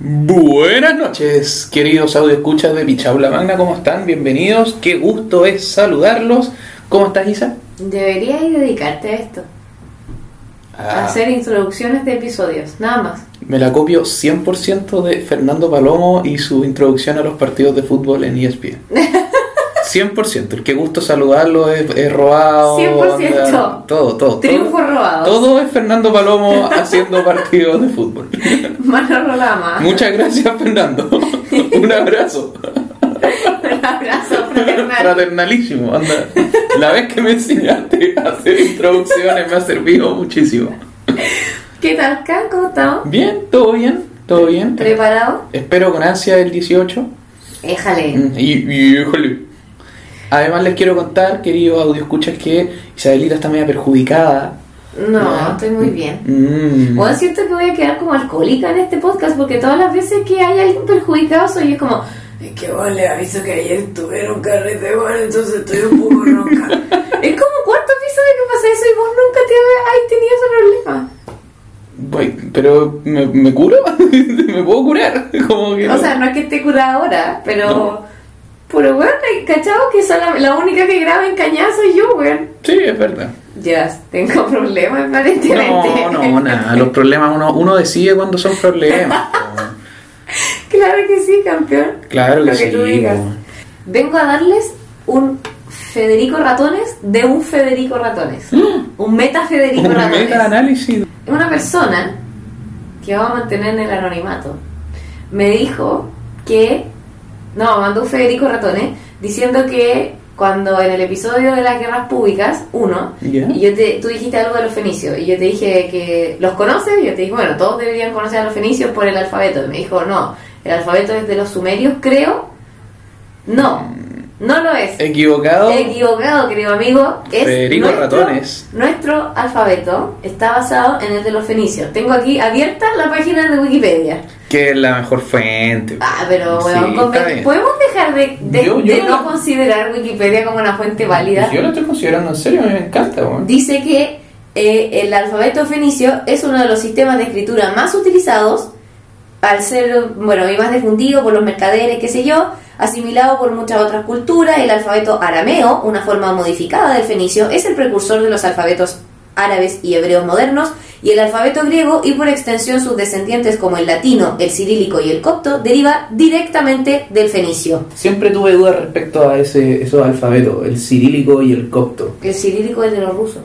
Buenas noches, queridos audio escuchas de Pichaula Magna, ¿cómo están? Bienvenidos, qué gusto es saludarlos. ¿Cómo estás, Isa? Deberías dedicarte a esto. A Ah, hacer introducciones de episodios, nada más. me la copio 100% de Fernando Palomo y su introducción a los partidos de fútbol en ESPN. 100%, el que gusto saludarlo es, es robado. 100%. anda, todo, todo. Triunfo todo, robado. Todo es Fernando Palomo haciendo partidos de fútbol. Mano Rolama. Muchas gracias, Fernando. Un abrazo. Un abrazo fraternal. Fraternalísimo, anda. La vez que me enseñaste a hacer introducciones me ha servido muchísimo. ¿Qué tal, Kat? ¿Cómo estamos? Bien, todo bien, todo bien. ¿Preparado? Espero con ansia el 18. Éjale. Mm, Y, y híjole. Además les quiero contar, querido audio escuchas, que Isabelita está media perjudicada. No, estoy muy bien. Mm. Bueno, siento que voy a quedar como alcohólica en este podcast porque todas las veces que hay alguien perjudicado soy yo como es que vos le aviso que ayer un carrete bueno, entonces estoy un poco ronca. es como cuarto episodio que pasa eso y vos nunca te has tenido ese problema. Voy, pero ¿me, me curo? ¿Me puedo curar? Como que O no. sea, no es que esté curada ahora, pero. No. Pero bueno, ¿cachado? Que soy la, la única que graba en cañada soy yo, weón. Sí, es verdad. Ya, tengo problemas aparentemente. No, no, nada. Los problemas uno, uno decide cuando son problemas. claro que sí, campeón. Claro que Lo que sí. tú digas. po. Vengo a darles un Federico Ratones de un Federico Ratones. un meta Federico Un Ratones. meta-análisis. Una persona que vamos a mantener en el anonimato me dijo que. No, mandó Federico Ratones diciendo que cuando en el episodio de las guerras públicas, uno, y yo te, tú dijiste algo de los fenicios, y yo te dije que los conoces, y yo te dije, bueno, todos deberían conocer a los fenicios por el alfabeto. Y me dijo, no, el alfabeto es de los sumerios, creo. No, no lo es. Equivocado. Equivocado, querido amigo. Es Federico nuestro, Ratones. Nuestro alfabeto está basado en el de los fenicios. Tengo aquí abierta la página de Wikipedia. Que es la mejor fuente. Ah, pero Sí, bueno, bien. ¿podemos dejar de, de- Yo- yo de no- considerar Wikipedia como una fuente válida? Yo lo estoy considerando en serio, me encanta. po. Dice que eh, el alfabeto fenicio es uno de los sistemas de escritura más utilizados al ser, bueno, y más difundido por los mercaderes, qué sé yo, asimilado por muchas otras culturas, el alfabeto arameo, una forma modificada del fenicio, es el precursor de los alfabetos árabes y hebreos modernos, y el alfabeto griego, y por extensión sus descendientes como el latino, el cirílico y el copto, deriva directamente del fenicio. Siempre tuve dudas respecto a ese, esos alfabetos, el cirílico y el copto. El cirílico es de los rusos.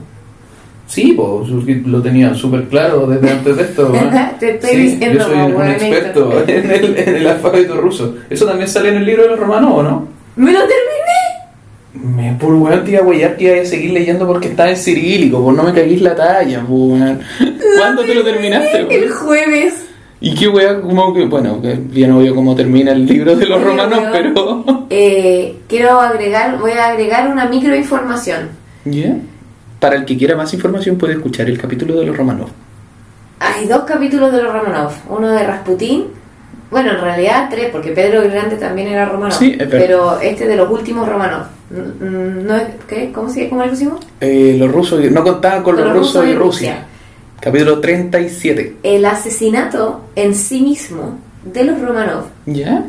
Sí, pues lo tenía súper claro desde antes de esto. ¿no? Te estoy Sí, diciendo, yo soy un experto en el, en el alfabeto ruso. Eso también sale en el libro de los romanos, ¿o no? ¡Me lo terminé! Me por weón te iba a huellar que iba a seguir leyendo porque está en cirílico, pues no me caguís la talla, weón. ¿Cuándo te lo terminaste, El weón? jueves. Y qué weón, como que, bueno, que bien obvio cómo termina el libro de los romanos, weón. pero. Eh, quiero agregar, voy a agregar una microinformación. ¿Ya? Para el que quiera más información puede escuchar el capítulo de los romanos. Hay dos capítulos de los Romanov, uno de Rasputín, bueno, en realidad tres, porque Pedro el Grande también era Romanov, Sí, es pero este de los últimos Romanov. No es, ¿qué? ¿Cómo, se, ¿Cómo le pusimos? Eh, los rusos, no contaban con Con los, los rusos rusos y y Rusia. Rusia. Capítulo 37. El asesinato en sí mismo de los Romanov ¿Ya?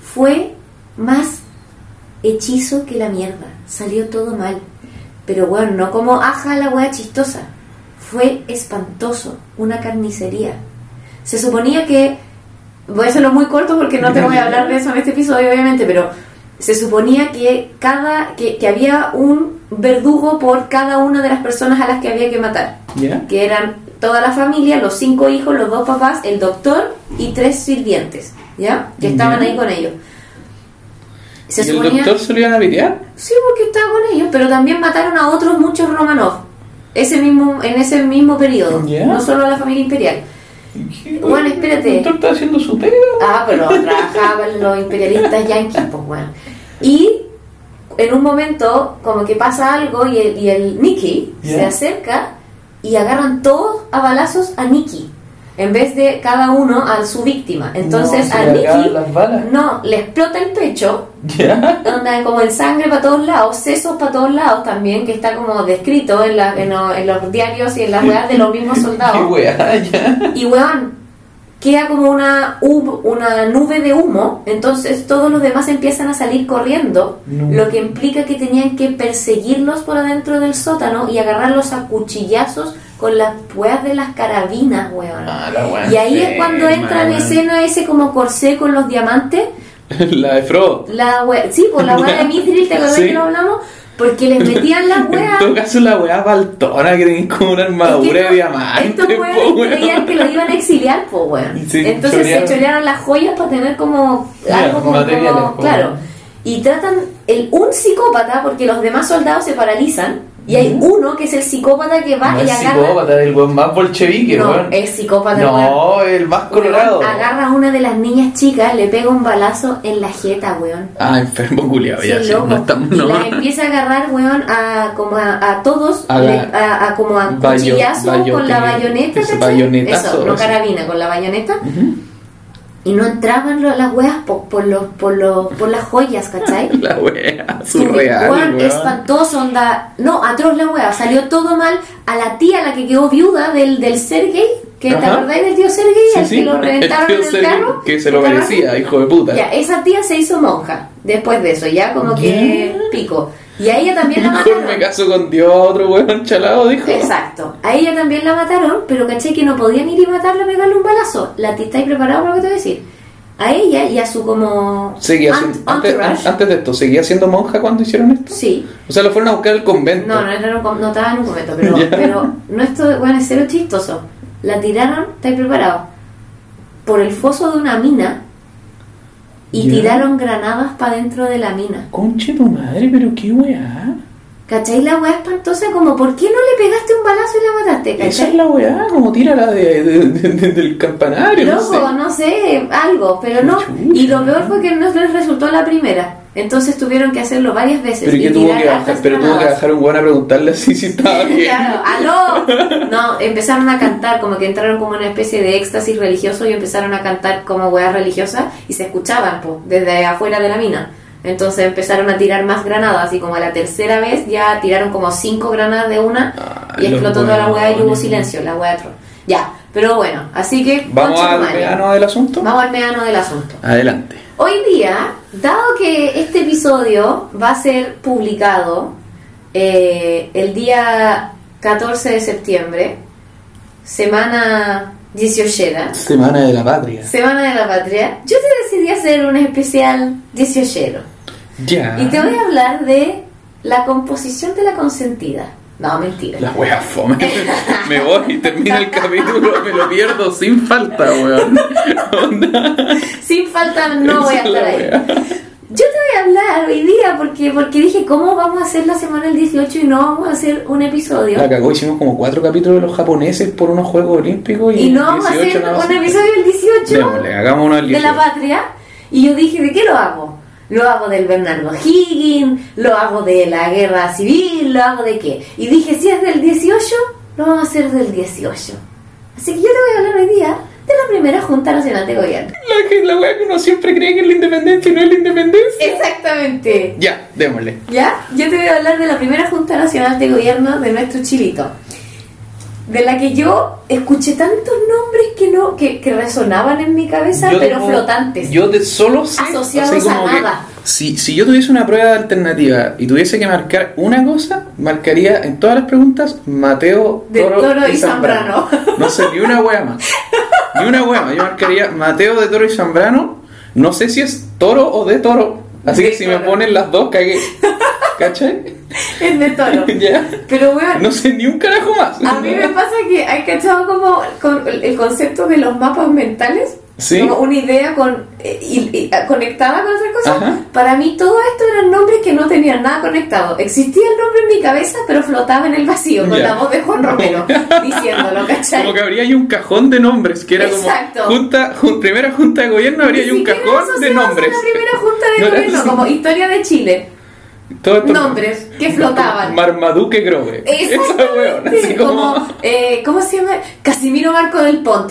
fue más hechizo que la mierda. Salió todo mal. Pero bueno, no como aja la wea chistosa. Fue espantoso. Una carnicería. Se suponía que. Voy a hacerlo muy corto porque no te voy a hablar de eso en este episodio, obviamente, pero se suponía que cada. que, que había un verdugo por cada una de las personas a las que había que matar. Que eran toda la familia, los cinco hijos, los dos papás, el doctor y tres sirvientes, ¿ya? Que estaban ahí con ellos. Se ¿Y el doctor se lo iban a pitear? Sí, porque estaba con ellos, pero también mataron a otros muchos Romanov. Ese mismo, en ese mismo periodo, no solo a la familia imperial. Bueno, espérate. ¿El doctor está haciendo su pega? Ah, pero trabajaban los imperialistas yanquis, pues bueno. Y en un momento, como que pasa algo y el, y el Nicky se acerca y agarran todos a balazos a Nicky. En vez de cada uno a su víctima. Entonces No, a Nicky no, le explota el pecho ¿Ya? Anda como en sangre para todos lados, sesos para todos lados también, que está como descrito en, la- en, lo- en los diarios y en las weas de los mismos soldados. Y weón, queda como una, una nube de humo, entonces todos los demás empiezan a salir corriendo, No. lo que implica que tenían que perseguirlos por adentro del sótano y agarrarlos a cuchillazos con las weas de las carabinas, weón. Ah, la wea y ahí es cuando entra en escena ese como corsé con los diamantes, La de Frodo. la wea, sí, por la wea de Mithril, ¿te acordás Sí. que lo hablamos? Porque les metían las En weas... todo caso, la weá baltona que tenéis como una Es que armadura de diamante. Estos weones creían que lo iban a exiliar, po, weón. Sí, Entonces se chorearon las joyas para tener como algo como, como- claro. Y tratan el un psicópata porque los demás soldados se paralizan y hay uno que es el psicópata que va No y es agarra psicópata, el weón más bolchevique, no, weón. es psicópata weón. No, el más colorado. Weón, agarra a una de las niñas chicas, le pega un balazo en la jeta, weón. Ah, enfermo culiado, ya, Sí, no estamos, y no. las empieza a agarrar, weón, a, como a, a todos, A le- la- a, a como a bayo- cuchillazo con la bayoneta, bayonetazo, Eso, no carabina, con la bayoneta. Y no entraban lo- las weas po- por, los, por, los, por las joyas, ¿cachai? La wea, surreal, weón. espantoso, onda. No, atroz la wea, salió todo mal. A la tía, la que quedó viuda del, del Sergey, que te Ajá. acordáis del tío Sergey, Sí, al sí, que lo reventaron el en el carro. Que se lo ¿te merecía, hijo de puta. Ya, esa tía se hizo monja después de eso, ya como que pico. Y a ella también la Mejor mataron. me caso con Dios otro weón chalado, dijo. Exacto. A ella también la mataron, pero caché que no podían ir y matarla, pegarle un balazo. ¿La tía estáis preparado para lo que te voy a decir? A ella y a su como Seguía ant- siendo, antes, antes de esto, ¿seguía siendo monja cuando hicieron esto? Sí. O sea, lo fueron a buscar al convento. No, no, era un no estaba en un momento, pero, pero no esto, bueno, es cero chistoso. La tiraron, ¿estáis preparados? Por el foso de una mina y Ya. tiraron granadas para dentro de la mina. Conche tu madre, pero qué weá. ¿Cachai? La weá espantosa, como, ¿por qué no le pegaste un balazo y la mataste? Esa ¿Cachai? es la weá, como tírala de, de- de- de- del campanario. no sé. Loco, no sé, algo, pero no. Chucha. Y lo peor fue que no les resultó la primera. Entonces tuvieron que hacerlo varias veces. Pero, ¿y y qué tuvo que bajar? hartas pero tuvo que granadas. bajar un weón a preguntarle así si estaba bien. Claro, aló. No, empezaron a cantar, como que entraron como una especie de éxtasis religioso y empezaron a cantar como weas religiosas y se escuchaban po, desde afuera de la mina. Entonces empezaron a tirar más granadas y como a la tercera vez ya tiraron como cinco granadas de una Ah, y explotó toda la wea y hubo silencio, la atro. Ya, pero bueno, así que Vamos al verano del asunto. Vamos al meano del asunto. Adelante. Hoy día, dado que este episodio va a ser publicado eh, el día 14 de septiembre, semana 18, Semana de la Patria. semana de la patria, yo te decidí hacer un especial 18 Ya. y te voy a hablar de la composición de la consentida. No, mentira. La wea fome. me voy y termina el capítulo, me lo pierdo sin falta, weón. Onda. Sin falta no voy a estar ahí. wea. Yo te voy a hablar hoy día porque, porque dije, ¿cómo vamos a hacer la semana del 18 y no vamos a hacer un episodio? La cagó, hicimos como cuatro capítulos de los japoneses por unos Juegos Olímpicos y, Y no vamos a 18 hacer un episodio del 18 Démosle, hagamos uno del de la 18. patria. Y yo dije, ¿de qué lo hago? Lo hago del Bernardo Higgins, lo hago de la guerra civil, lo hago de qué. Y dije, si es del 18, lo vamos a hacer del 18. Así que yo te voy a hablar hoy día de la primera Junta Nacional de Gobierno. La, que- la wea que uno siempre cree que es la independencia y no es la independencia. Exactamente. Ya, démosle. ¿Ya? Yo te voy a hablar de la primera Junta Nacional de Gobierno de nuestro chilito. De la que yo escuché tantos nombres que no que, que resonaban en mi cabeza, Yo pero tengo- flotantes. Yo de solo sé. Asociados así como a que nada. Si, si yo tuviese una prueba alternativa y tuviese que marcar una cosa, marcaría en todas las preguntas Mateo, De Toro y Zambrano. No sé, ni una más. Ni una más. Yo marcaría Mateo de Toro y Zambrano. No sé si es toro o de toro. Así que si me ponen las dos, cagué. ¿Cachai? Es de toro. ya. Pero bueno, No sé ni un carajo más. a mí me pasa que hay cachado como con el concepto de los mapas mentales. Sí. Como una idea con, eh, y- y- conectada con otra cosa. Ajá. Para mí todo esto eran nombres que no tenían nada conectado. Existía el nombre en mi cabeza, pero flotaba en el vacío con la voz de Juan Romero diciéndolo, ¿cachai? Como que habría ahí un cajón de nombres, que era Exacto. como junta, jun- primera junta de gobierno, habría ahí un cajón de nombres. La primera junta de No gobierno, como historia de Chile. Todo Nombres que flotaban. Marmaduke Grove. Esa weón, así como. como, eh, ¿cómo se llama? Casimiro Marco del Pont.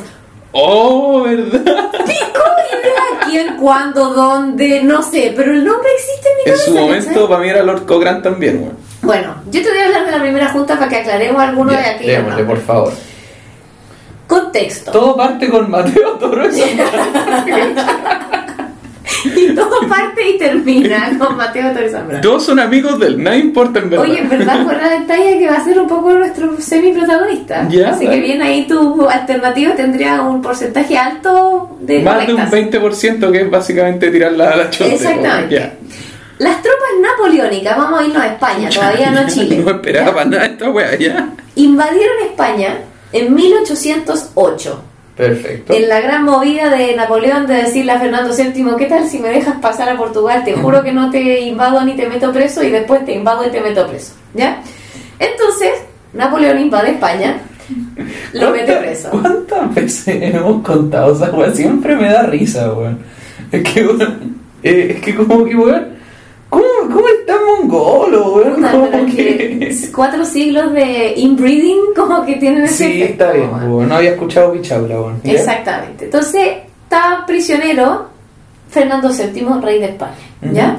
Oh, ¿verdad? Idea quién, cuándo, dónde, no sé, pero el nombre existe en mi En cabeza. su momento, ¿cachai? para mí era Lord Cochrane también, weón. Bueno, yo te voy a hablar de la primera junta para que aclaremos algunos de aquellos démosle, por favor. Contexto. Todo parte con Mateo Torosa. y todo parte y termina con Mateo Torres Zambrano. Todos son amigos del, nada importa en verdad. Oye, en verdad fuera de talla que va a ser un poco nuestro semi-protagonista. Ya, Así que bien ahí tu alternativa tendría un porcentaje alto de Más de un correctas. 20% que es básicamente tirarla a la chota. Exactamente. Las tropas napoleónicas, vamos a irnos a España, todavía no a Chile. No esperaba nada esta wea, ya. Invadieron España en 1808. Perfecto. En la gran movida de Napoleón de decirle a Fernando VII, ¿qué tal si me dejas pasar a Portugal? Te juro que no te invado ni te meto preso y después te invado y te meto preso. ¿Ya? Entonces, Napoleón invade España, lo mete ¿Cuántas- preso. ¿Cuántas veces hemos contado esa wea? Siempre me da risa, weón. Es que, weón, eh, es que como que, weón, ¿cómo, cómo es tan mongolo, weón? Que... cuatro siglos de inbreeding como que tienen ese Sí, efecto. está bien, weón. No había escuchado Pichaula, weón. Exactamente. Entonces, estaba prisionero Fernando VII, rey de España, ¿ya?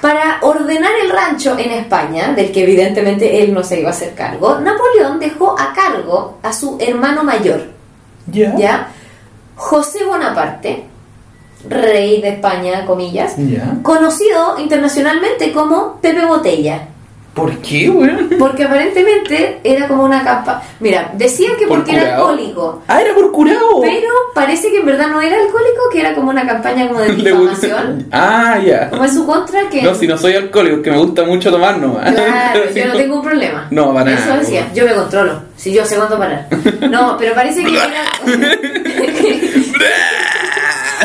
Para ordenar el rancho en España, del que evidentemente él no se iba a hacer cargo, Napoleón dejó a cargo a su hermano mayor. ¿ya? José Bonaparte, rey de España, comillas, conocido internacionalmente como Pepe Botella. ¿Por qué, weón? Porque aparentemente era como una capa. Mira, decían que ¿Por porque era alcohólico. Ah, era por curado. Pero parece que en verdad no era alcohólico, que era como una campaña como de difamación. Ah, ya. Como en su contra que... No, si no soy alcohólico, que me gusta mucho tomar nomás. Claro, si yo no tengo un problema. No, para Eso nada, decía, bueno. yo me controlo. Si yo sé cuándo parar. No, pero parece que era...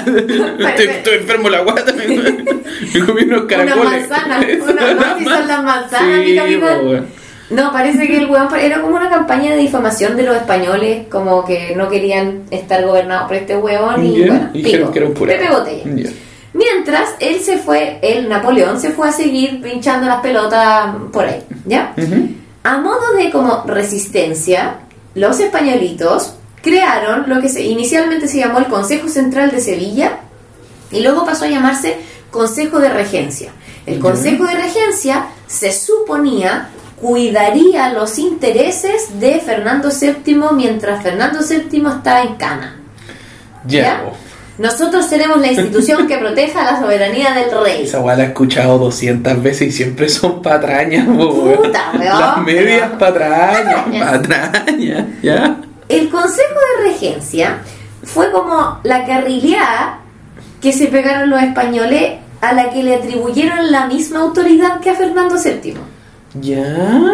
estoy, estoy enfermo la guata. Me, me comí unos una caracoles. manzana. Una, no, si son las manzanas, mi Sí, capitán. po, weón. No, parece que el weón era como una campaña de difamación de los españoles, como que no querían estar gobernados por este weón y Ya, bueno, y pico, que era un. Pepe Botella. Ya. Mientras él se fue, el Napoleón se fue a seguir pinchando las pelotas por ahí, ¿ya? Ujú. A modo de como resistencia, los españolitos crearon lo que se, inicialmente se llamó el Consejo Central de Sevilla y luego pasó a llamarse Consejo de Regencia. El. Consejo de Regencia se suponía cuidaría los intereses de Fernando VII mientras Fernando VII está en cana. Ya. Nosotros seremos la institución que proteja la soberanía del rey. Esa weá la he escuchado 200 veces y siempre son patrañas. Puta, Las medias Patrañas. patrañas, ¿ya? El Consejo de Regencia fue como la guerrilleada que se pegaron los españoles a la que le atribuyeron la misma autoridad que a Fernando VII. ¿Ya?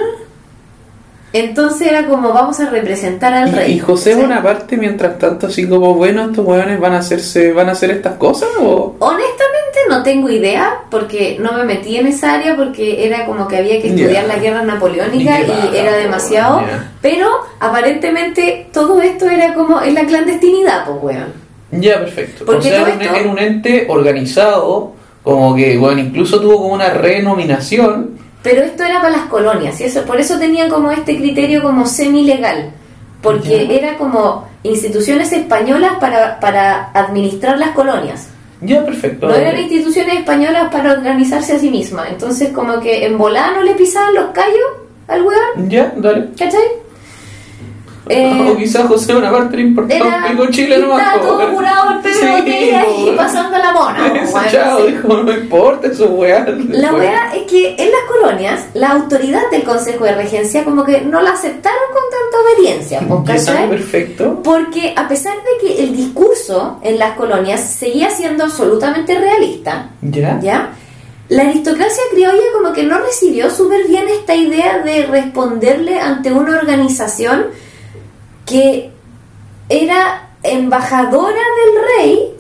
Entonces era como vamos a representar al Y, rey. y José ¿cachai? Bonaparte, mientras tanto, así como, bueno, estos weones van a hacerse, van a hacer estas cosas, o... Honestamente no tengo idea porque no me metí en esa área porque era como que había que estudiar la guerra napoleónica Y y, qué baja, era demasiado. Pero aparentemente todo esto era como en la clandestinidad, pues weón. Ya, perfecto. Porque o sea, todo era un, esto- era un ente organizado, como que, bueno, incluso tuvo como una renominación. Pero esto era para las colonias, y eso, por eso tenían como este criterio como semi-legal, porque Ya. era como instituciones españolas para, para administrar las colonias. Ya, perfecto. No eran instituciones españolas para organizarse a sí mismas. Entonces como que en volada no le pisaban los callos al weón, Ya, dale. ¿cachai? Eh, o quizás José Bonaparte Era, un pico Chile nomás. estaba todo curado el Pepe Sí, Botella y pasando la mona. Chavo así. dijo, no importa eso, weá. La weá es que en las colonias la autoridad del Consejo de Regencia como que no la aceptaron con tanta obediencia, ¿cachai? perfecto. Porque a pesar de que el discurso en las colonias seguía siendo absolutamente realista, Ya. ¿ya? La aristocracia criolla como que no recibió súper bien esta idea de responderle ante una organización que era embajadora del rey,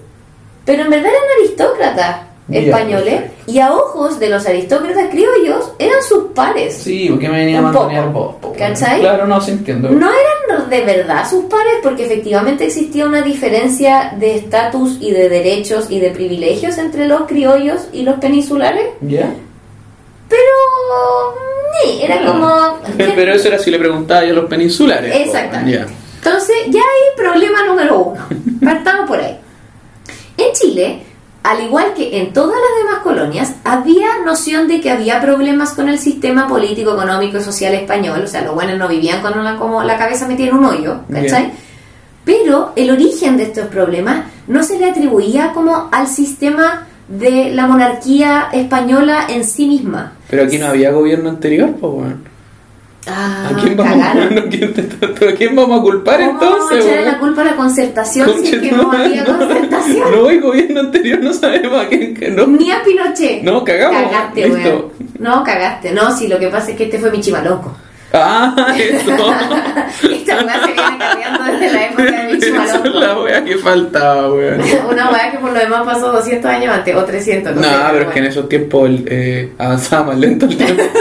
pero en verdad eran aristócratas españoles perfecto. y a ojos de los aristócratas criollos eran sus pares. Sí, porque me venía a mantener vos. ¿Cachai? Claro, no, se entiende. No eran de verdad sus pares porque efectivamente existía una diferencia de estatus y de derechos y de privilegios entre los criollos y los peninsulares, ¿Ya? Pero ni, era como... Pero eso era si le preguntaba yo a los peninsulares. Exactamente. Entonces, ya hay problema número uno. Partamos por ahí. En Chile, al igual que en todas las demás colonias, había noción de que había problemas con el sistema político, económico y social español. O sea, los buenos no vivían con una, como la cabeza metida en un hoyo, ¿cachai? Pero el origen de estos problemas no se le atribuía como al sistema de la monarquía española en sí misma. Pero aquí no había gobierno anterior, pues bueno. Ah, ¿A quién vamos, cagaron. ¿A quién, a vamos a culpar ¿Cómo vamos a entonces? echarle weón? la culpa a la concertación si es que no Conchetumare, había no. concertación? No, el gobierno anterior no sabemos a quién que no. Ni a Pinochet. No, cagamos. Cagaste, Listo. weón. No, cagaste. No, sí, lo que pasa es que este fue mi chimalonco. Ah, eso. Esta weá se viene cambiando desde la época de mi Esa es la wea que faltaba, weón. Una weá que por lo demás pasó 200 años antes, o 300, no, No, sé. pero es que en esos tiempos eh, avanzaba más lento el tiempo.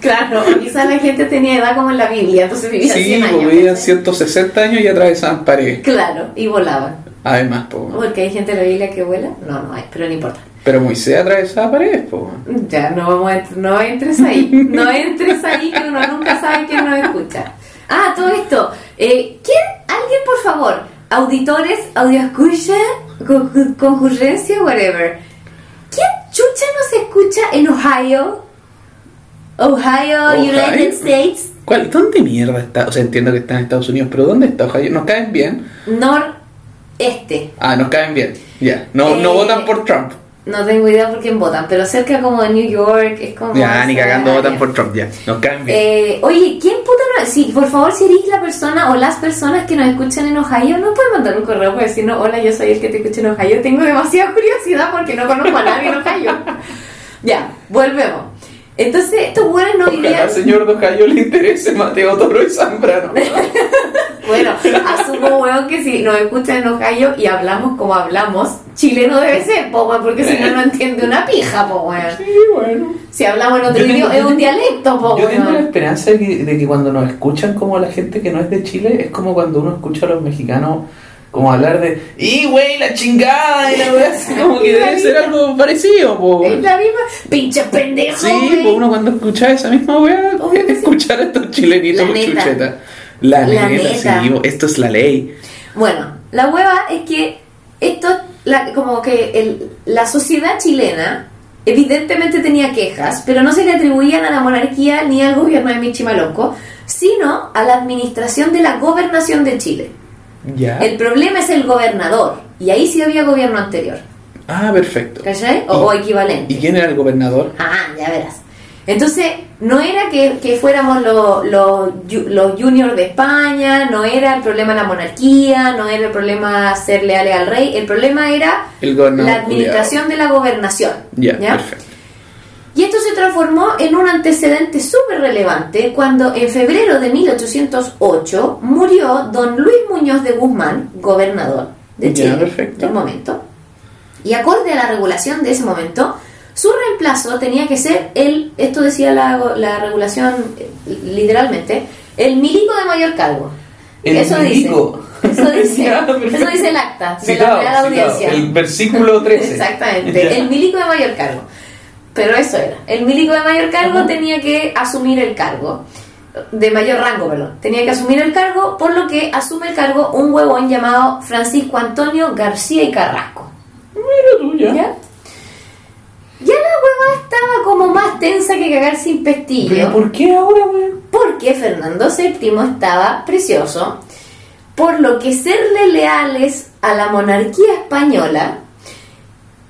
Claro, quizás la gente tenía edad como en la Biblia, entonces vivían Sí, 100 años. pues vivían ¿cachai? 160 años y atravesaban paredes. Claro, y volaban. Además, pues. Porque hay gente en la Biblia que vuela. No, no hay, pero no importa. Pero Moisés atravesaba paredes, pues. Ya, no vamos a, no entres ahí. No entres ahí que uno nunca sabe quién nos escucha. Ah, todo esto. Eh, ¿Quién? Alguien, por favor. Auditores, audio escucha, con- con- concurrencia, whatever. ¿Quién chucha nos escucha en Ohio? Ohio, Ohio. United States, ¿Cuál, ¿Dónde mierda está? O sea, entiendo que está en Estados Unidos, pero ¿dónde está Ohio? ¿Nos caen bien? noreste. Ah, nos caen bien. Ya. No, Eh, no votan por Trump. No tengo idea por quién votan, pero cerca como de New York, es como... Ya, ni cagando área. votan por Trump, ya. Nos caen bien. Eh, oye, ¿quién puta no? Sí, por favor, si eres la persona o las personas que nos escuchan en Ohio, ¿no pueden mandar un correo para decirnos, hola, yo soy el que te escucha en Ohio? Tengo demasiada curiosidad porque no conozco a nadie en Ohio. ya, volvemos. Entonces, estos buenos no Ojalá vivían... al señor Ohio le interese Mateo Toro y Zambrano. Bueno, asumo, weón, que si nos escuchan en Ohio y hablamos como hablamos, chileno debe ser, po, weón, porque si no, no entiende una pija, po, weón. sí, bueno. Si hablamos en otro Yo tengo- idioma, es un tengo- dialecto, po, Yo tengo la esperanza de que, de que cuando nos escuchan como la gente que no es de Chile, es como cuando uno escucha a los mexicanos como hablar de ¡Y güey, la chingada! Y la así como que debe ser algo parecido, po. Es la misma, pinche pendejo, Sí, güey. pues uno cuando escucha esa misma sí. escuchar a estos chilenitos La neta. chuchetas. La, La neta, neta. sí, esto es la ley. Bueno, la hueva es que esto, la- como que el- la sociedad chilena evidentemente tenía quejas, pero no se le atribuían a la monarquía ni al gobierno de Michimalonco, sino a la administración de la gobernación de Chile. Ya. El problema es el gobernador, y ahí sí había gobierno anterior, Ah, perfecto. ¿cachai? O, o equivalente. ¿Y quién era el gobernador? Ah, ya verás. Entonces, no era que, que fuéramos los los ju- los juniors de España, no era el problema la monarquía, no era el problema ser leales al rey, el problema era El la administración de la gobernación. ¿ya? perfecto. Y esto se transformó en un antecedente súper relevante cuando en febrero de 1808 murió don Luis Muñoz de Guzmán, gobernador de Chile perfecto. del momento. Y acorde a la regulación de ese momento, su reemplazo tenía que ser el, esto decía la, la regulación literalmente, el milico de mayor cargo. El eso milico. dice. Eso dice, Ya, eso dice el acta de Citado, la Real. Audiencia. El versículo 13. Exactamente, Ya. el milico de mayor cargo. Pero eso era. El milico de mayor cargo tenía que asumir el cargo. De mayor rango, perdón. Tenía que asumir el cargo, por lo que asume el cargo un huevón llamado Francisco Antonio García y Carrasco. Mira tú, ya. ¿Ya? Ya la hueva estaba como más tensa que cagar sin pestillo. ¿Pero por qué ahora, weón? Porque Fernando VII estaba precioso, por lo que serle leales a la monarquía española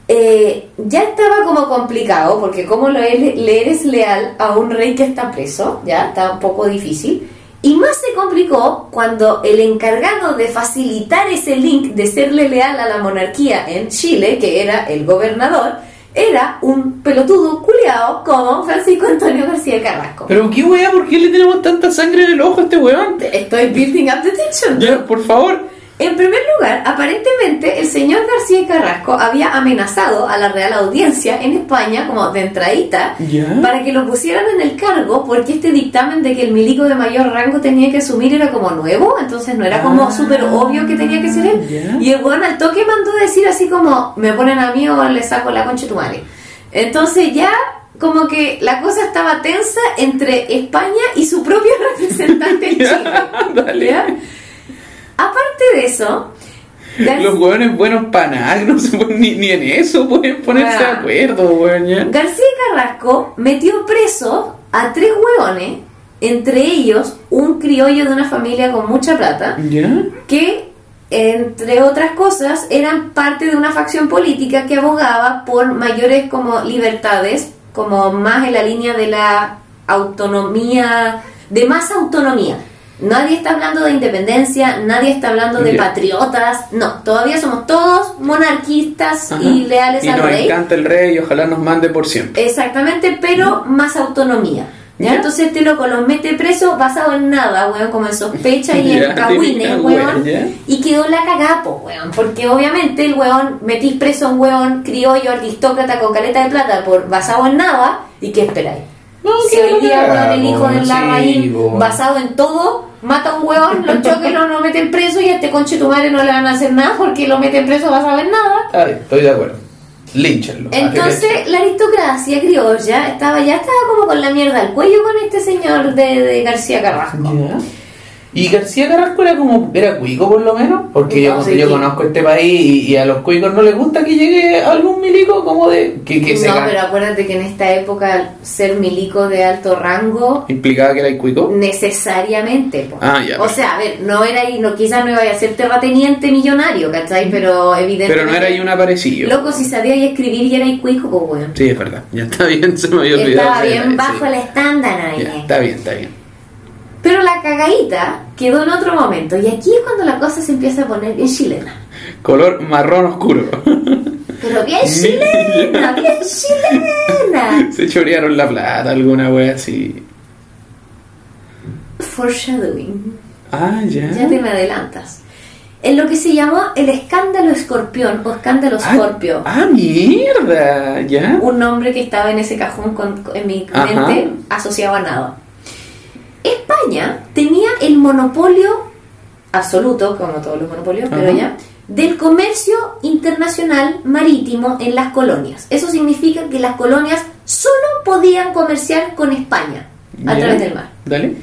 eh, ya estaba como complicado, porque como le eres leal a un rey que está preso, ya está un poco difícil. Y más se complicó cuando el encargado de facilitar ese link de serle leal a la monarquía en Chile, que era el gobernador, era un pelotudo culiao como Francisco Antonio García Carrasco. Pero qué weá, ¿por qué le tenemos tanta sangre en el ojo a este weón? Estoy building up the tension. Ya, por favor. En primer lugar, aparentemente el señor García Carrasco había amenazado a la Real Audiencia en España como de entradita para que lo pusieran en el cargo porque este dictamen de que el milico de mayor rango tenía que asumir era como nuevo, entonces no era como Ah, súper obvio que tenía que ser él. Y el weón al toque mandó decir así como, me ponen a mí o le saco la concha de tu madre. Entonces ya como que la cosa estaba tensa entre España y su propio representante en Chile. ¿Ya? Aparte de eso, Los weones buenos para nada, no se pueden, ni, ni en eso pueden ponerse de acuerdo, ya. García Carrasco metió preso a tres hueones entre ellos un criollo de una familia con mucha plata, ¿Ya? que entre otras cosas eran parte de una facción política que abogaba por mayores como libertades, como más en la línea de la autonomía, de más autonomía. Nadie está hablando de independencia, nadie está hablando de patriotas, no, todavía somos todos monarquistas Ajá. y leales Y al nos rey. encanta el rey y ojalá nos mande por siempre. Exactamente, pero más autonomía. ¿ya? Ya. Entonces este loco los mete preso basado en nada, weón, como en sospecha y Ya, en cagüines, weón. Y quedó la cagapo, weón. Porque obviamente el weón, metís preso a un weón criollo, aristócrata con caleta de plata por basado en nada, ¿y qué esperáis? No, si hoy la día, weón, el hijo sí, weón. basado en todo, mata a un weón, lo choque, lo, lo meten preso y a este conche tu madre no le van a hacer nada porque lo meten preso basado en nada. Está bien, estoy de acuerdo. Línchenlo. Entonces la aristocracia criolla estaba ya estaba como con la mierda al cuello con este señor de, de García Carrasco. Y García Carrasco era como, era cuico por lo menos, porque No, yo, sí, yo sí. conozco este país y, y a los cuicos no les gusta que llegue algún milico como de... Que, que se no, pero acuérdate que en esta época ser milico de alto rango ¿Implicaba que era el cuico? necesariamente. po. Ah, ya, o sea, a ver, no era no, quizás no iba a ser terrateniente millonario, ¿cachai? Pero evidentemente. Pero no era ahí un aparecido. Loco, si sabía ahí escribir y era cuico, pues bueno. Sí, es verdad. Ya está bien, se me había olvidado. Estaba bien bajo el estándar ahí. Ya, está bien, está bien. Pero la cagadita quedó en otro momento. Y aquí es cuando la cosa se empieza a poner bien chilena. Color marrón oscuro. Pero bien chilena, bien chilena. se chorearon la plata, alguna wea así. Foreshadowing. Ah, ya. Ya te me adelantas. En lo que se llamó el escándalo escorpión o escándalo Ah, escorpio. Ah, mierda, ya. Un nombre que estaba en ese cajón con- en mi Ajá. mente asociado a nada. España tenía el monopolio absoluto, como todos los monopolios, pero ya, del comercio internacional marítimo en las colonias. Eso significa que las colonias solo podían comerciar con España a través del mar. Dale.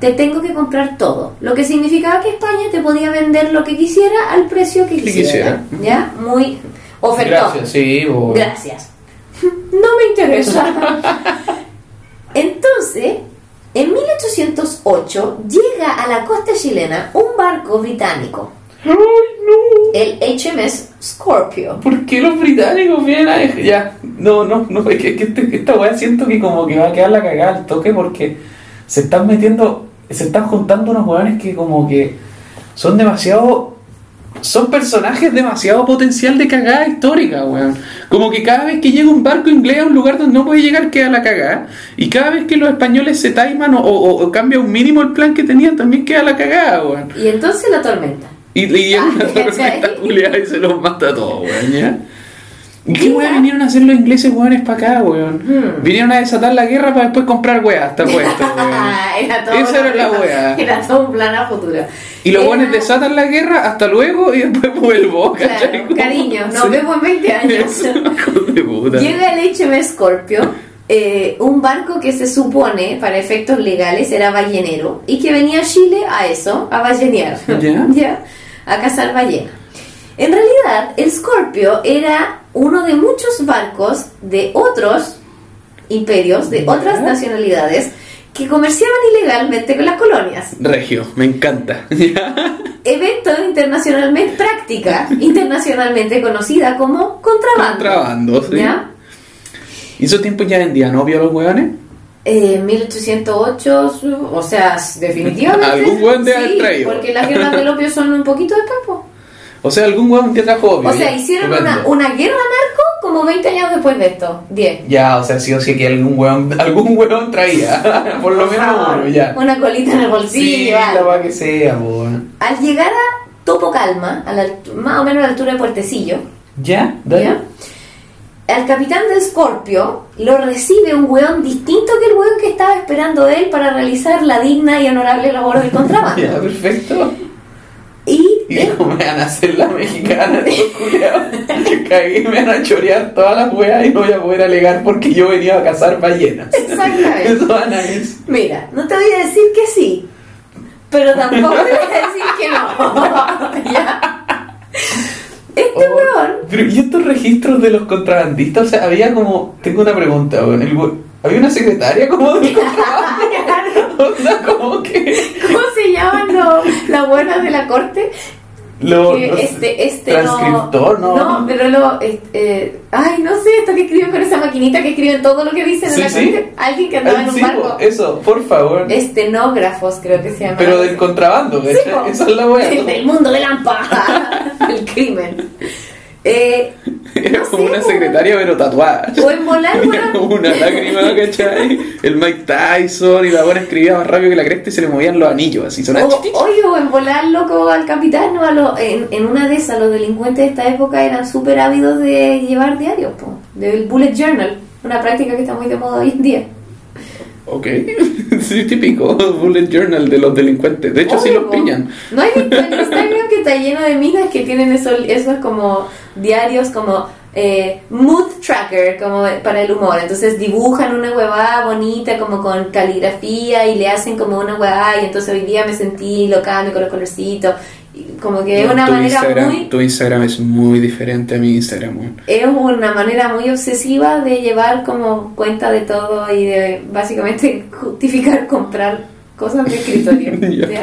Te tengo que comprar todo. Lo que significaba que España te podía vender lo que quisiera al precio que quisiera. quisiera. ¿Ya? Muy ofertón. Gracias, sí. Gracias. No me interesa. Entonces, en 1808 llega a la costa chilena un barco británico, Ay, no. el HMS Scorpio. ¿Por qué los británicos vienen a Ya, no, no, no, es que, que este- esta weá siento que como que va a quedar la cagada al toque porque se están metiendo, se están juntando unos weones que como que son demasiado, son personajes demasiado potencial de cagada histórica, weón. Como que cada vez que llega un barco inglés a un lugar donde no puede llegar queda la cagada y cada vez que los españoles se taiman o, o- o cambia un mínimo el plan que tenían también queda la cagada, weón. Y entonces la tormenta. Y una Ah, tormenta culiada y se los mata a todos, weón, ¿ya? ¿Y qué weón vinieron a hacer los ingleses, weones, para acá, weón? Hmm. Vinieron a desatar la guerra para después comprar weas, hasta puesto, era todo Esa era la wea. Era todo un plan a futuro. Y los Era- weones desatan la guerra, hasta luego, y después vuelvo, ¿cachai? Claro, cariño, nos vemos en 20 años. Llega el HMS Scorpio, eh, un barco que se supone, para efectos legales, era ballenero y que venía a Chile a eso, a ballenear, Ya. a cazar ballena. En realidad, el Scorpio era uno de muchos barcos de otros imperios, de otras nacionalidades, que comerciaban ilegalmente con las colonias. Regio, me encanta. Evento internacionalmente, práctica internacionalmente conocida como contrabando. Contrabando, sí. ¿Ya? ¿Y esos tiempos ya vendían opio los weones? Eh, 1808, su- o sea, definitivamente. Algún debe haber sí. Porque las guerras del opio son un poquito después. po. O sea, algún weón que trajo opio. O sea, ya, hicieron una, una guerra narco como 20 años después de esto. 10. Ya, o sea, sí o sí que algún weón, algún weón traía. Por lo menos uno, ya. Una colita en el Sí, bolsillo. la algo. va que sea, weón. Al llegar a Topo Calma, a la más o menos a la altura de Puertecillo, ¿Ya? Dale. ¿ya? Al capitán del Scorpio lo recibe un weón distinto que el weón que estaba esperando él para realizar la digna y honorable labor del contrabando. Ya, perfecto. Y Y dijo, me van a hacer la mexicana, estos culiados. Cagué, me van a chorear todas las weas y no voy a poder alegar porque yo venía a cazar ballenas. Exactamente. Eso van a. Mira, no te voy a decir que sí, pero tampoco te voy a decir que no. ¿Ya? Este Oh, weón, Pero, ¿y estos registros de los contrabandistas? O sea, había como. Tengo una pregunta, weón. El we- ¿Había una secretaria como de contrabando? Onda, como que. ¿Cómo se llaman los, las buenas de la corte? Lo, los- este, este transcriptor, ¿no? No, pero lo. este, ay, no sé, esto que escriben con esa maquinita que escriben todo lo que dicen en Sí, la sí. corte. Alguien que andaba en un sí, barco. Eso, por favor. Estenógrafos, creo que se llama. Pero del contrabando. Esa es la. El del mundo de Lampa. el crimen. Eh, Era no como sé, una secretaria, pero tatuada. O en volar, Era como una lágrima, ¿cachai? El Mike Tyson y la buena escribía más rápido que la cresta y se le movían los anillos, así sonaba O, oye, o en volar loco al capitán, o a lo- en, en una de esas, los delincuentes de esta época eran súper ávidos de llevar diarios, po, del bullet journal, una práctica que está muy de moda hoy en día. Ok, sí, típico, bullet journal de los delincuentes. De hecho, sí los po. pillan. No hay Instagram que está lleno de minas que tienen esos, esos como diarios como eh, mood tracker, como para el humor. Entonces dibujan una huevada bonita como con caligrafía y le hacen como una huevada y entonces hoy día me sentí local con los colorcitos. Como que es una tu manera Instagram, muy Tu Instagram es muy diferente a mi Instagram, es una manera muy obsesiva de llevar como cuenta de todo y de básicamente justificar comprar cosas de escritorio. Ya.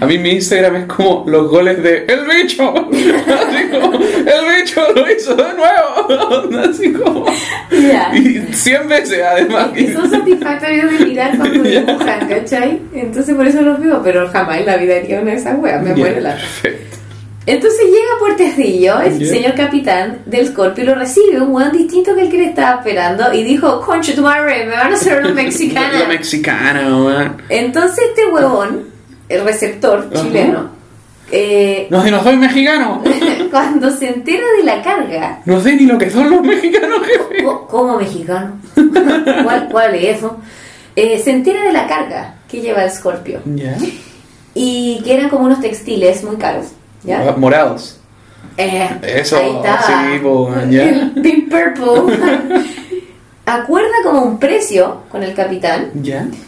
A mí mi Instagram es como los goles de ¡El bicho! Como ¡El bicho lo hizo de nuevo! Así como... Ya. Y 100 veces además. Y son satisfactorios de mirar cuando Ya. dibujan, ¿cachai? Entonces por eso los vivo, pero jamás en la vida haría una de esas weas, me muere la. Perfecto. Entonces llega Puertecillo, el señor capitán del Scorpio, y lo recibe un weón distinto que el que le estaba esperando y dijo, concha tu madre, me van a hacer una La mexicana. mexicana, weón. Entonces este huevón, el receptor chileno, eh, No sé, no soy mexicano. cuando se entera de la carga, No sé ni lo que son los mexicanos, jefe. como mexicano, ¿cuál, cuál es eso? Eh, se entera de la carga que lleva el Scorpio y que eran como unos textiles muy caros, ¿ya? Morados. Eh, Eso, ahí sí, ya. El Pink Purple. Acuerda como un precio con el capitán,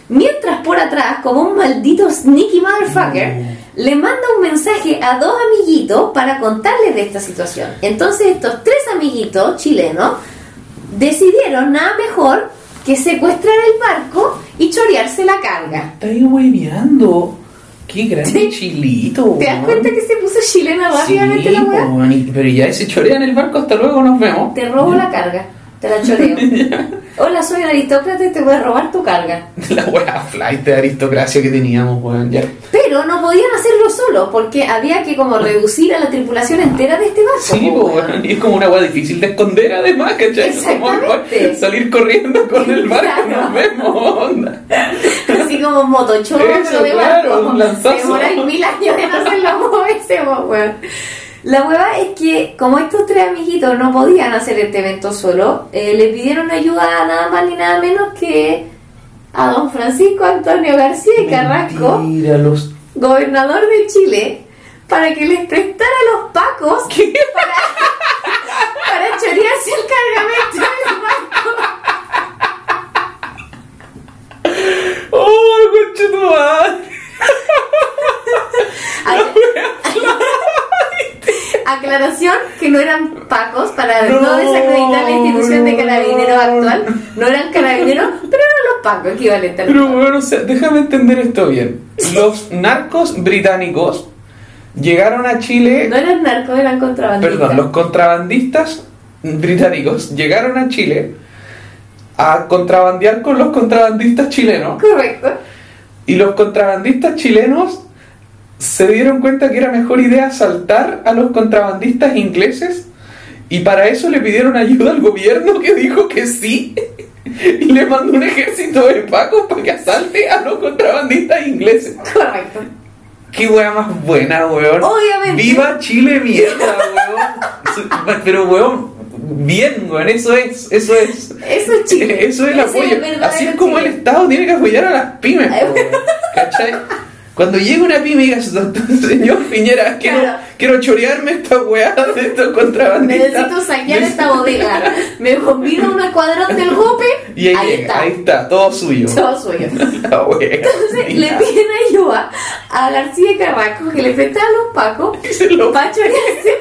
mientras por atrás, como un maldito sneaky motherfucker, le manda un mensaje a dos amiguitos para contarles de esta situación. Entonces estos tres amiguitos chilenos decidieron nada mejor que secuestrar el barco y chorearse la carga. Ahí hueveando. Qué grande chilito. ¿Te das cuenta que se puso chilena rápidamente Sí, la weá? Pero ya se chorea en el barco, hasta luego nos vemos. Te robo la carga, te la choreo. Hola, soy un aristócrata y te voy a robar tu carga. La wea flight de aristocracia que teníamos, weón. Ya. Pero no podían hacerlo solo porque había que como reducir a la tripulación entera de este barco. Sí, po, weón. weón, y es como una wea difícil de esconder además, ¿cachai? Exactamente. Como salir corriendo con el barco, Claro. nos vemos, onda. Así como motochorro, de claro, barco. un lanzazo. Demoráis mil años en hacerlo moverse, po, weón. La hueva es que, como estos tres amiguitos no podían hacer este evento solo, eh, le pidieron ayuda a nada más ni nada menos que a don Francisco Antonio García y Carrasco, los... gobernador de Chile, para que les prestara los pacos para, para chorearse el cargamento del barco. ¡Oh! Aclaración que no eran pacos para no, No, desacreditar la institución de carabineros no. actual. No eran carabineros, pero eran los pacos equivalentes a los Pero pacos. bueno, o sea, déjame entender esto bien. Los narcos británicos llegaron a Chile... No eran narcos, eran contrabandistas. Perdón, los contrabandistas británicos llegaron a Chile a contrabandear con los contrabandistas chilenos Correcto. y los contrabandistas chilenos se dieron cuenta que era mejor idea asaltar a los contrabandistas ingleses y para eso le pidieron ayuda al gobierno que dijo que sí y le mandó un ejército de pacos para que asalte a los contrabandistas ingleses. Correcto. Qué wea más buena, weón. Obviamente. Viva Chile, mierda, weón. Pero, weón, bien, weón, eso es, eso es. Eso es Chile. Eso es el Ese apoyo. Así es como Chile. el Estado tiene que apoyar a las pymes, weón. ¿cachai? Cuando llega una pyme y diga, señor Piñera, quiero, Claro. quiero chorearme esta weá de estos contrabandistas. Necesito saquear esta bodega. Me convido a un escuadrón del Gope. Y ahí, ahí llega, está. ahí está, todo suyo. Todo suyo. La wea. Entonces le piden ayuda a García Carrasco que le presta a los pacos se lo- para chorearse.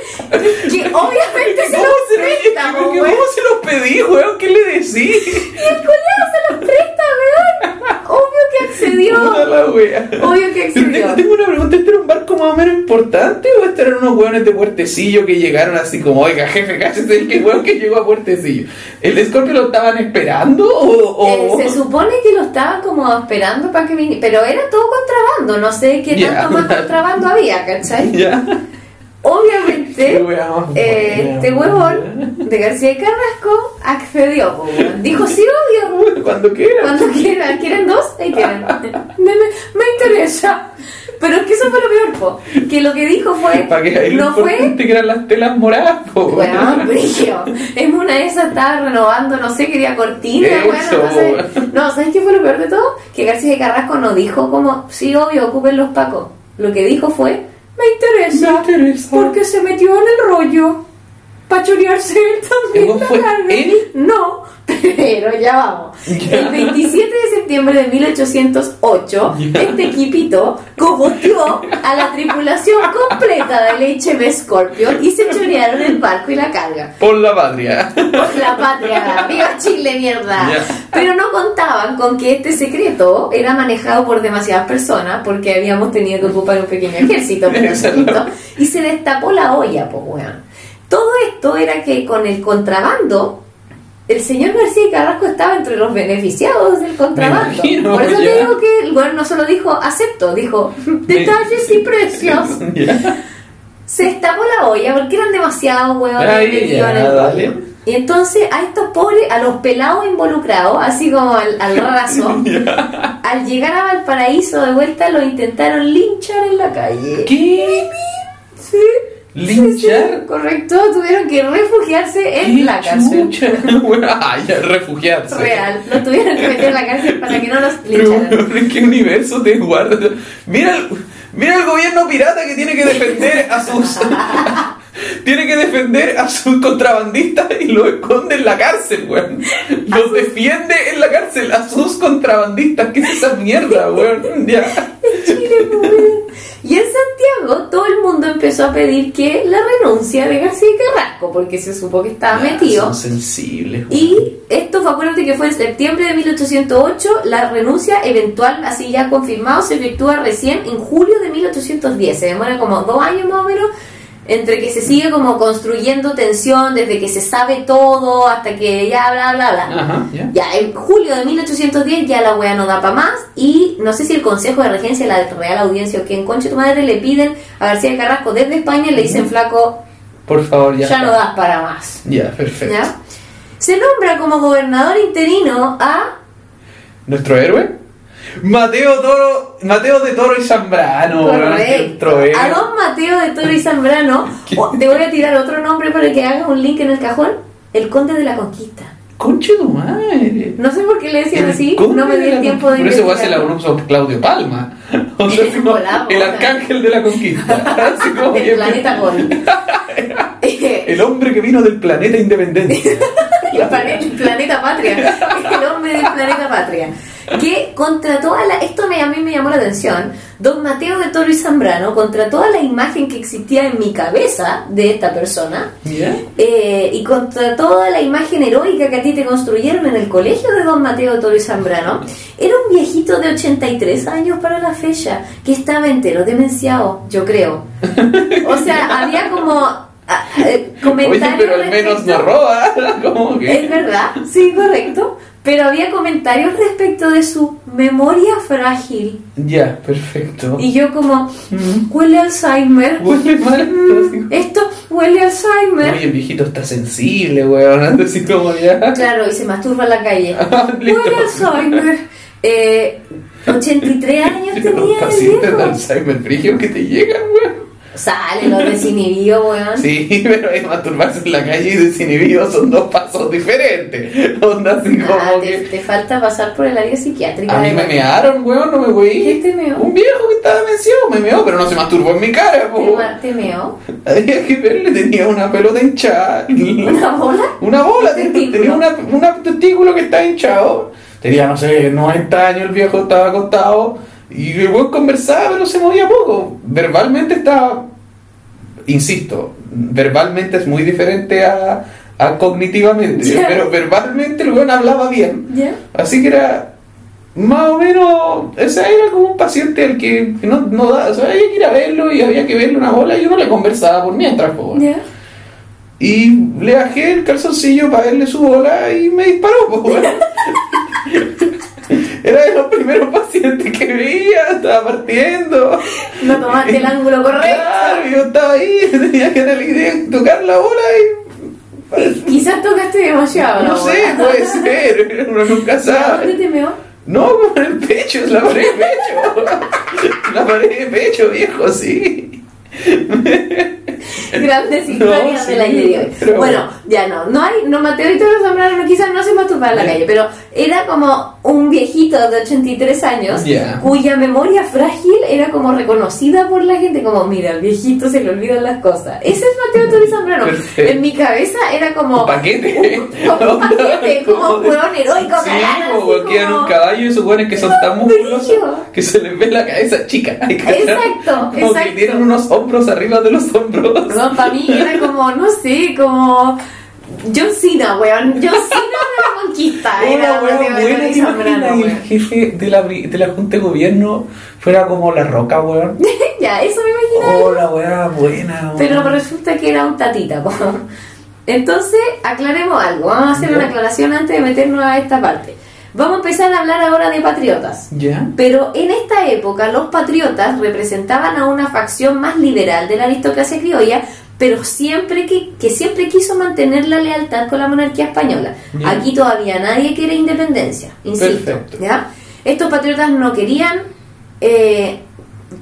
Que obviamente se ¿Cómo los se, presta, ¿Cómo se los pedí, weón? ¿Qué le decís? Y el colega se los presta, weón. Obvio que accedió. Puta la wea. Obvio que. Tengo, tengo una pregunta, ¿este era un barco más o menos importante o este eran unos hueones de puertecillo que llegaron así como, oiga jefe, cállese que hueón que llegó a puertecillo? ¿El Scorpio lo estaban esperando o...? o- Eh, se supone que lo estaban como esperando para que viniera, pero era todo contrabando, no sé qué tanto más contrabando había, ¿cachai? ¿Ya? Obviamente, eh, este huevón de García y Carrasco accedió, dijo sí, obvio, Cuando quiera. cuando quieran, ¿quieren dos? Ahí tienen. Me, me- interesa. Pero es que eso fue lo peor, po, que lo que dijo fue, Para que no fue que eran las telas moradas, po. Bueno, brillo. En una de esas estaba renovando, no sé, quería cortina, Eso, bueno, no sé. No, ¿sabes qué fue lo peor de todo? Que García de Carrasco no dijo como, sí, obvio, ocupen los pacos. Lo que dijo fue, me interesa, Me interesa. porque se metió en el rollo. Para chorearse él también ¿Cómo la fue él? No, pero ya vamos. El 27 de septiembre de 1808, Ya. este equipito cogoteó a la tripulación completa del HM Scorpio y se chorearon el barco y la carga. Por la patria. Por la patria, viva Chile, mierda. Pero no contaban con que este secreto era manejado por demasiadas personas porque habíamos tenido que ocupar un pequeño ejército Exacto. asunto, y se destapó la olla, pues weón. Todo esto era que con el contrabando el señor García Carrasco estaba entre los beneficiados del contrabando. imagino, Por eso te digo que el weón no solo dijo acepto, dijo detalles y precios. Se destapó la olla porque eran demasiados huevos. Y entonces a estos pobres, a los pelados involucrados, así como al, al raso, al llegar a Valparaíso de vuelta lo intentaron linchar en la calle. ¿Qué? Sí. ¿Linchar? Sí, sí, correcto, tuvieron que refugiarse en ¿Qué la cárcel. ay, refugiarse. Real, lo tuvieron que meter en la cárcel para que no los Pero, lincharan. weón, ¿en qué universo te guardas? Mira mira el gobierno pirata que tiene que defender a sus... tiene que defender a sus contrabandistas y los esconde en la cárcel, weón. Los defiende en la cárcel a sus contrabandistas. ¿Qué es esa mierda, weón? Ya. Chile, weón. Y en Santiago todo el mundo empezó a pedir que la renuncia de García Carrasco, porque se supo que estaba metido. Son sensibles, weón. Y esto fue, acuérdate que fue en septiembre de 1808, la renuncia eventual, así ya confirmado, se efectúa recién en julio de 1810. Se demora como dos años más o menos entre que se sigue como construyendo tensión, desde que se sabe todo hasta que ya bla bla bla. Ajá, ya. Ya, en julio de 1810 ya la wea no da para más y no sé si el Consejo de Regencia, la Real Audiencia o quien conche tu madre le piden a García Carrasco desde España y le dicen flaco, Por favor, ya. ya no das para más. Ya, perfecto. ¿Ya? Se nombra como gobernador interino a ¿Nuestro héroe? Mateo Toro, Mateo de Toro y Zambrano, Correcto. A don Mateo de Toro y Zambrano. Te voy a tirar otro nombre para que hagas un link en el cajón. El Conde de la Conquista. Conche tu madre. No sé por qué le decían El así. No me di el tiempo de Por eso voy a hacer la pronuncia Claudio Palma. O sea, como el arcángel de la conquista. Así como El planeta Gol. El hombre que vino del planeta Independencia. el, plane- el planeta Patria, el hombre del planeta Patria, que contra toda la, esto me, a mí me llamó la atención, don Mateo de Toro y Zambrano, contra toda la imagen que existía en mi cabeza de esta persona, eh, y contra toda la imagen heroica que a ti te construyeron en el colegio de don Mateo de Toro y Zambrano, era un viejito de 83 años para la fecha, que estaba entero demenciado, yo creo. O sea, había como... ah, eh, Oye, pero al menos respecto- no roba. ¿Cómo es que? verdad, sí, correcto. Pero había comentarios respecto de su memoria frágil. Ya, perfecto. Y yo como, Mm. huele Alzheimer. Huele mal. Mm, esto huele Alzheimer. Oye, el viejito está sensible, weón. Así como ya. Claro, y se masturba en la calle. Listo. huele Alzheimer. Eh, 83 años tenía el pacientes de viejo. Alzheimer frigio que te llegan, weón. Sale los desinhibidos, weón. Sí, pero hay masturbarse en la calle y desinhibido son dos pasos diferentes. Onda así Ah, como te, que. te falta pasar por el área psiquiátrica. A mí me mearon, weón, no me voy. ¿Qué te meó? Un viejo que estaba demenciado me meó, pero no se masturbó en mi cara, Te, po. ma- te meó. Había que verle, tenía una pelota hinchada. ¿Una bola? Una bola, ¿Un tenía, una testículo que estaba hinchado. Tenía, no sé, 90 años, el viejo estaba acostado. Y el weón conversaba, pero se movía poco. Verbalmente estaba. Insisto, verbalmente es muy diferente a, a cognitivamente. Ya. Pero verbalmente el weón hablaba bien. ¿Ya? Así que era. más o menos, o sea, era como un paciente al que no, no da, o sea, había que ir a verlo y había que verle una bola y uno le conversaba por mientras, po. ¿Ya? Y le bajé el calzoncillo para verle su bola y me disparó, po. Era de los primeros pacientes que veía, estaba partiendo. No tomaste el ángulo correcto. Claro, yo estaba ahí, tenía que de tocar la bola y. Quizás tocaste demasiado. No sé, puede ser, uno nunca ¿Dónde sabe. te meó? No, en el pecho, es la pared de pecho. La pared de pecho, viejo, sí. Grandes historias No, de la sí, hoy. pero Bueno, ya no, no hay, no Mateo los Zambrano quizás no se masturbaban en la calle, pero era como un viejito de 83 años Ya. cuya memoria frágil era como reconocida por la gente, como mira, al viejito se le olvidan las cosas. Ese es Mateo Turi Zambrano. En mi cabeza era como Un paquete. un paquete, como un hueón heroico, Sí, galán, como en un como- caballo y suponen que son tan musculosos que se les ve la cabeza chica. ¿cachai? Exacto, Como que exacto. tienen unos hombros arriba de los hombros. No, para mí era como, no sé, como John Cena, weón. John Cena de la conquista. Era Mateo buena, el weón. jefe de la, de la Junta de Gobierno fuera como la roca, weón. Ya, eso me imaginaba. Oh, la weá buena, weón. Pero resulta que era un tatita, po. Entonces, aclaremos algo. Vamos a hacer una aclaración antes de meternos a esta parte. Vamos a empezar a hablar ahora de patriotas. ¿Ya? Pero en esta época los patriotas representaban a una facción más liberal de la aristocracia criolla, pero siempre que, que siempre quiso mantener la lealtad con la monarquía española. Aquí todavía nadie quiere independencia, insisto. ¿ya? Estos patriotas no querían eh,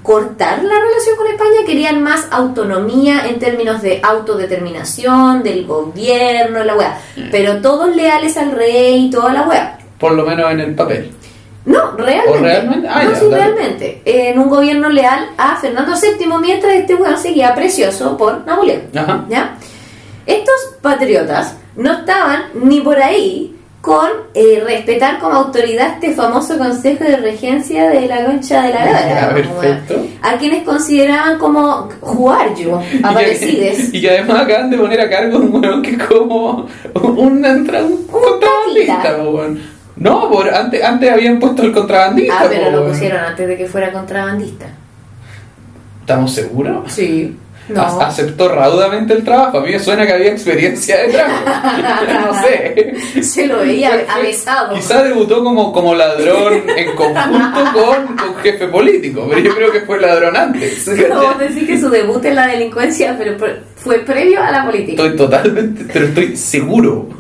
cortar la relación con España, querían más autonomía en términos de autodeterminación, del gobierno, la weá. Pero todos leales al rey y toda la weá. Por lo menos en el papel. No, realmente. ¿O realmente? Ah, no, ya, sí, realmente. En un gobierno leal a Fernando VII mientras este weón seguía precioso por Napoleón. Ajá. ¿Ya? Estos patriotas no estaban ni por ahí con eh, respetar como autoridad este famoso consejo de regencia de la concha de la perfecto. A quienes consideraban como jugar yo, Y que- aparecides. Y que además acaban de poner a cargo un weón que es como un, entra- un tatita. No, por, antes, antes habían puesto el contrabandista. Ah, pero lo pusieron antes de que fuera contrabandista. ¿Estamos seguros? Sí. No. A- Aceptó raudamente el trabajo. A mí me suena que había experiencia detrás. no sé. Se lo veía avesado. Quizá debutó como, como ladrón en conjunto con, con jefe político, pero yo creo que fue ladrón antes. No, vos decís que su debut en la delincuencia pero fue previo a la política. Estoy totalmente, pero estoy seguro.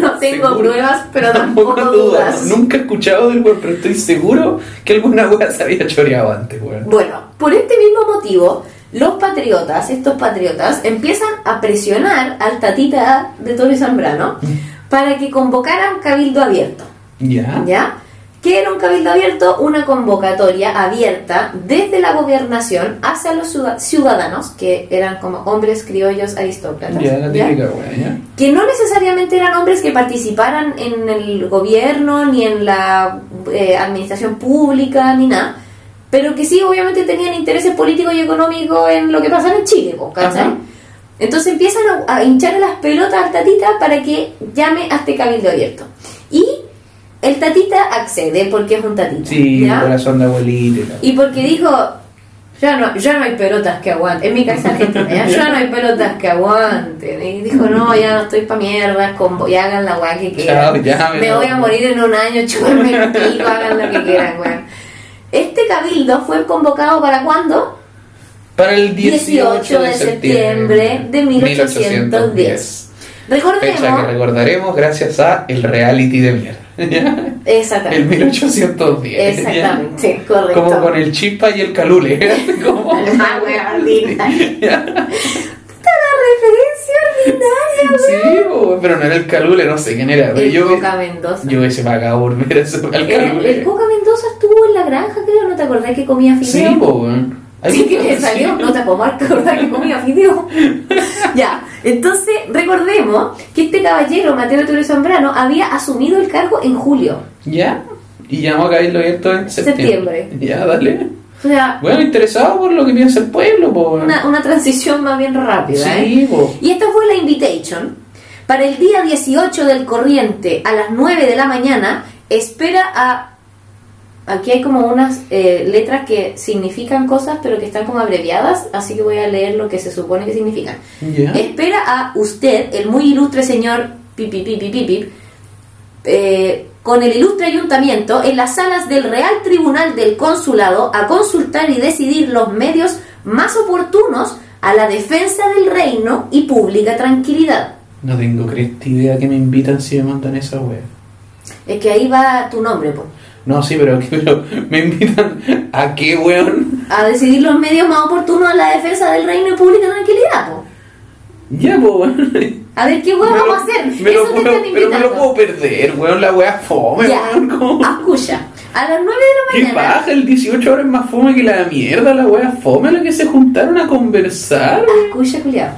No tengo seguro. pruebas, pero tampoco dudas. dudas. Nunca he escuchado del weón, pero estoy seguro que alguna wea se había choreado antes. Bueno, por este mismo motivo, los patriotas, estos patriotas, empiezan a presionar al tatita de Toro y Zambrano para que convocara un cabildo abierto. Ya. ¿Ya? ¿Qué era un cabildo abierto? Una convocatoria abierta desde la gobernación hacia los ciudad- ciudadanos, que eran como hombres criollos aristócratas. Ya, la ¿ya? típica wea, ya. que no necesariamente eran hombres que participaran en el gobierno ni en la eh, administración pública ni nada, pero que sí obviamente tenían intereses políticos y económicos en lo que pasaba en Chile, po, ¿cachai? Ajá. Entonces empiezan a, a hincharle las pelotas al tatita para que llame a este cabildo abierto. Y el tatita accede porque es un tatita. Sí, ¿ya? corazón de abuelita. y porque dijo, ya no, ya no hay pelotas que aguanten. En mi casa argentina, ya, ya no hay pelotas que aguanten. Y dijo, no, ya no estoy pa' mierdas, con, y hagan la weá que Chao, quieran. ya me voy a morir en un año, chúpenme el pico, hagan lo que quieran, weón. Este cabildo fue convocado para cuándo? Para el 18, de septiembre de 1810. Fecha que Recordemos, recordaremos gracias a el reality de mierda. ¿ya? El exactamente, 1810. ¿ya? exactamente, correcto. Como con el chispa y el calule. como... Ah, linda. ¿Ya? La referencia ordinaria, Sí, pero no era el calule, no sé quién era. pero El yo, Coca Mendoza. yo hubiese pagado por ver al El, calule. el Coca Mendoza estuvo en la granja, creo, ¿no te acordás que comía fideo? Sí. Ahí Sí, que salió, no te acordás que comía fideo. ya, entonces recordemos que este caballero, Mateo Torres Zambrano, había asumido el cargo en julio. ¿Ya? Y llamó a Cabildo Abierto en septiembre. Septiembre. Ya, dale. O sea, Bueno, interesado por lo que piensa el pueblo, po. weón. una, una transición más bien rápida. ¿eh? Sí, po. Y esta fue la invitation. Para el día 18 del corriente, a las 9 de la mañana, espera a aquí hay como unas eh, letras que significan cosas, pero que están como abreviadas, así que voy a leer lo que se supone que significan. Espera a usted, el muy ilustre señor pipi, pipi, pipi, eh, con el ilustre ayuntamiento en las salas del Real Tribunal del Consulado a consultar y decidir los medios más oportunos a la defensa del reino y pública tranquilidad. No tengo cresta idea que me invitan si me mandan esa wea. Es que ahí va tu nombre, po. No, sí, pero, pero me invitan a qué, weón. A decidir los medios más oportunos a la defensa del reino y pública tranquilidad, po. Ya, pues, weón. A ver, ¿qué lo- vamos a hacer? me lo Eso te puedo- están pero me lo puedo perder, weón. La wea fome, Ya, weón. escucha. A las 9 ¿Qué de la mañana. paja? El 18 horas es más fome que la mierda, la wea fome la que se juntaron a conversar. Escucha, culiao.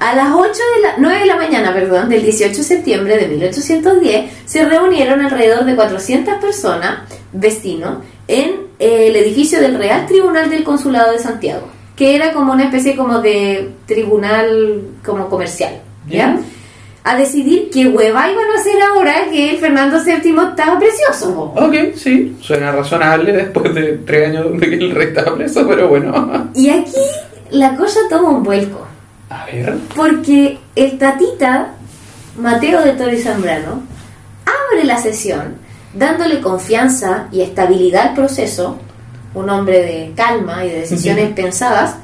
A las 8 de la, 9 de la mañana, perdón, del 18 de septiembre de 1810, se reunieron alrededor de 400 personas, vecinos, en eh, el edificio del Real Tribunal del Consulado de Santiago, que era como una especie como de tribunal como comercial, ¿ya? A decidir qué hueva iban a hacer ahora que el Fernando VII estaba precioso. Ok, sí, suena razonable después de tres años de que el rey estaba preso, pero bueno. Y aquí la cosa toma un vuelco. A ver. Porque el tatita Mateo de Toro y Zambrano abre la sesión dándole confianza y estabilidad al proceso, un hombre de calma y de decisiones pensadas,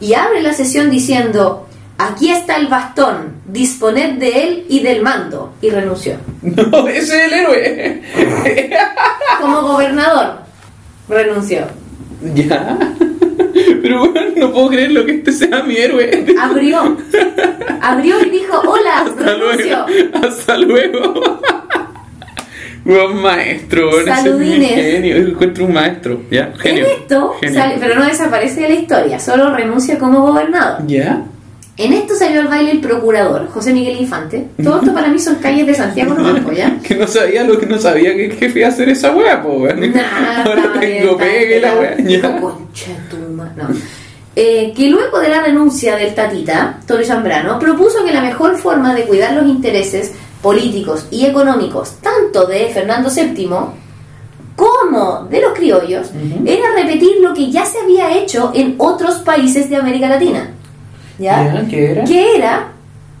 y abre la sesión diciendo, aquí está el bastón, disponed de él y del mando, y renunció. No, ese es el héroe. Como gobernador, renunció. ya. Pero bueno, no puedo creer lo que este sea mi héroe. Abrió, abrió y dijo, hola, Hasta renuncio. luego. Hasta luego. Buen maestro, es Saludines. genio. Encuentro un maestro. Ya, genio. En esto, Genio. sale- pero no desaparece de la historia, solo renuncia como gobernador. Ya. En esto salió al baile el procurador, José Miguel Infante. Todo esto para mí son calles de Santiago po, ¿ya? Que no sabía lo que no sabía que el jefe iba a hacer esa wea, po, weón. Ahora tengo estaba pegue la bien. wea. Dijo, Ya. "Concha tu ma-". No. Eh, que luego de la renuncia del Tatita, Toro Zambrano, propuso que la mejor forma de cuidar los intereses políticos y económicos, tanto de Fernando VII como de los criollos, era repetir lo que ya se había hecho en otros países de América Latina. ¿Ya? ¿qué era? que era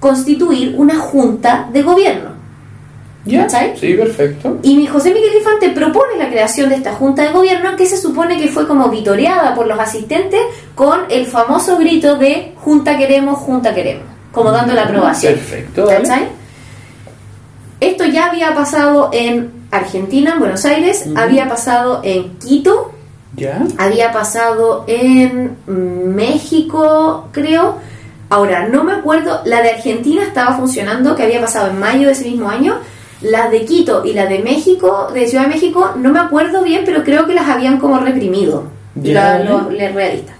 constituir una junta de gobierno. Ya. ¿Cachai? Sí, perfecto. Y mi José Miguel Infante propone la creación de esta junta de gobierno que se supone que fue como vitoreada por los asistentes con el famoso grito de junta queremos, junta queremos, como dando la aprobación. Perfecto, dale. ¿Cachai? Esto ya había pasado en Argentina, en Buenos Aires, había pasado en Quito, Ya. había pasado en México, creo. Ahora, no me acuerdo, la de Argentina estaba funcionando, que había pasado en mayo de ese mismo año. La de Quito y la de México, de Ciudad de México, no me acuerdo bien, pero creo que las habían como reprimido, los, los realistas.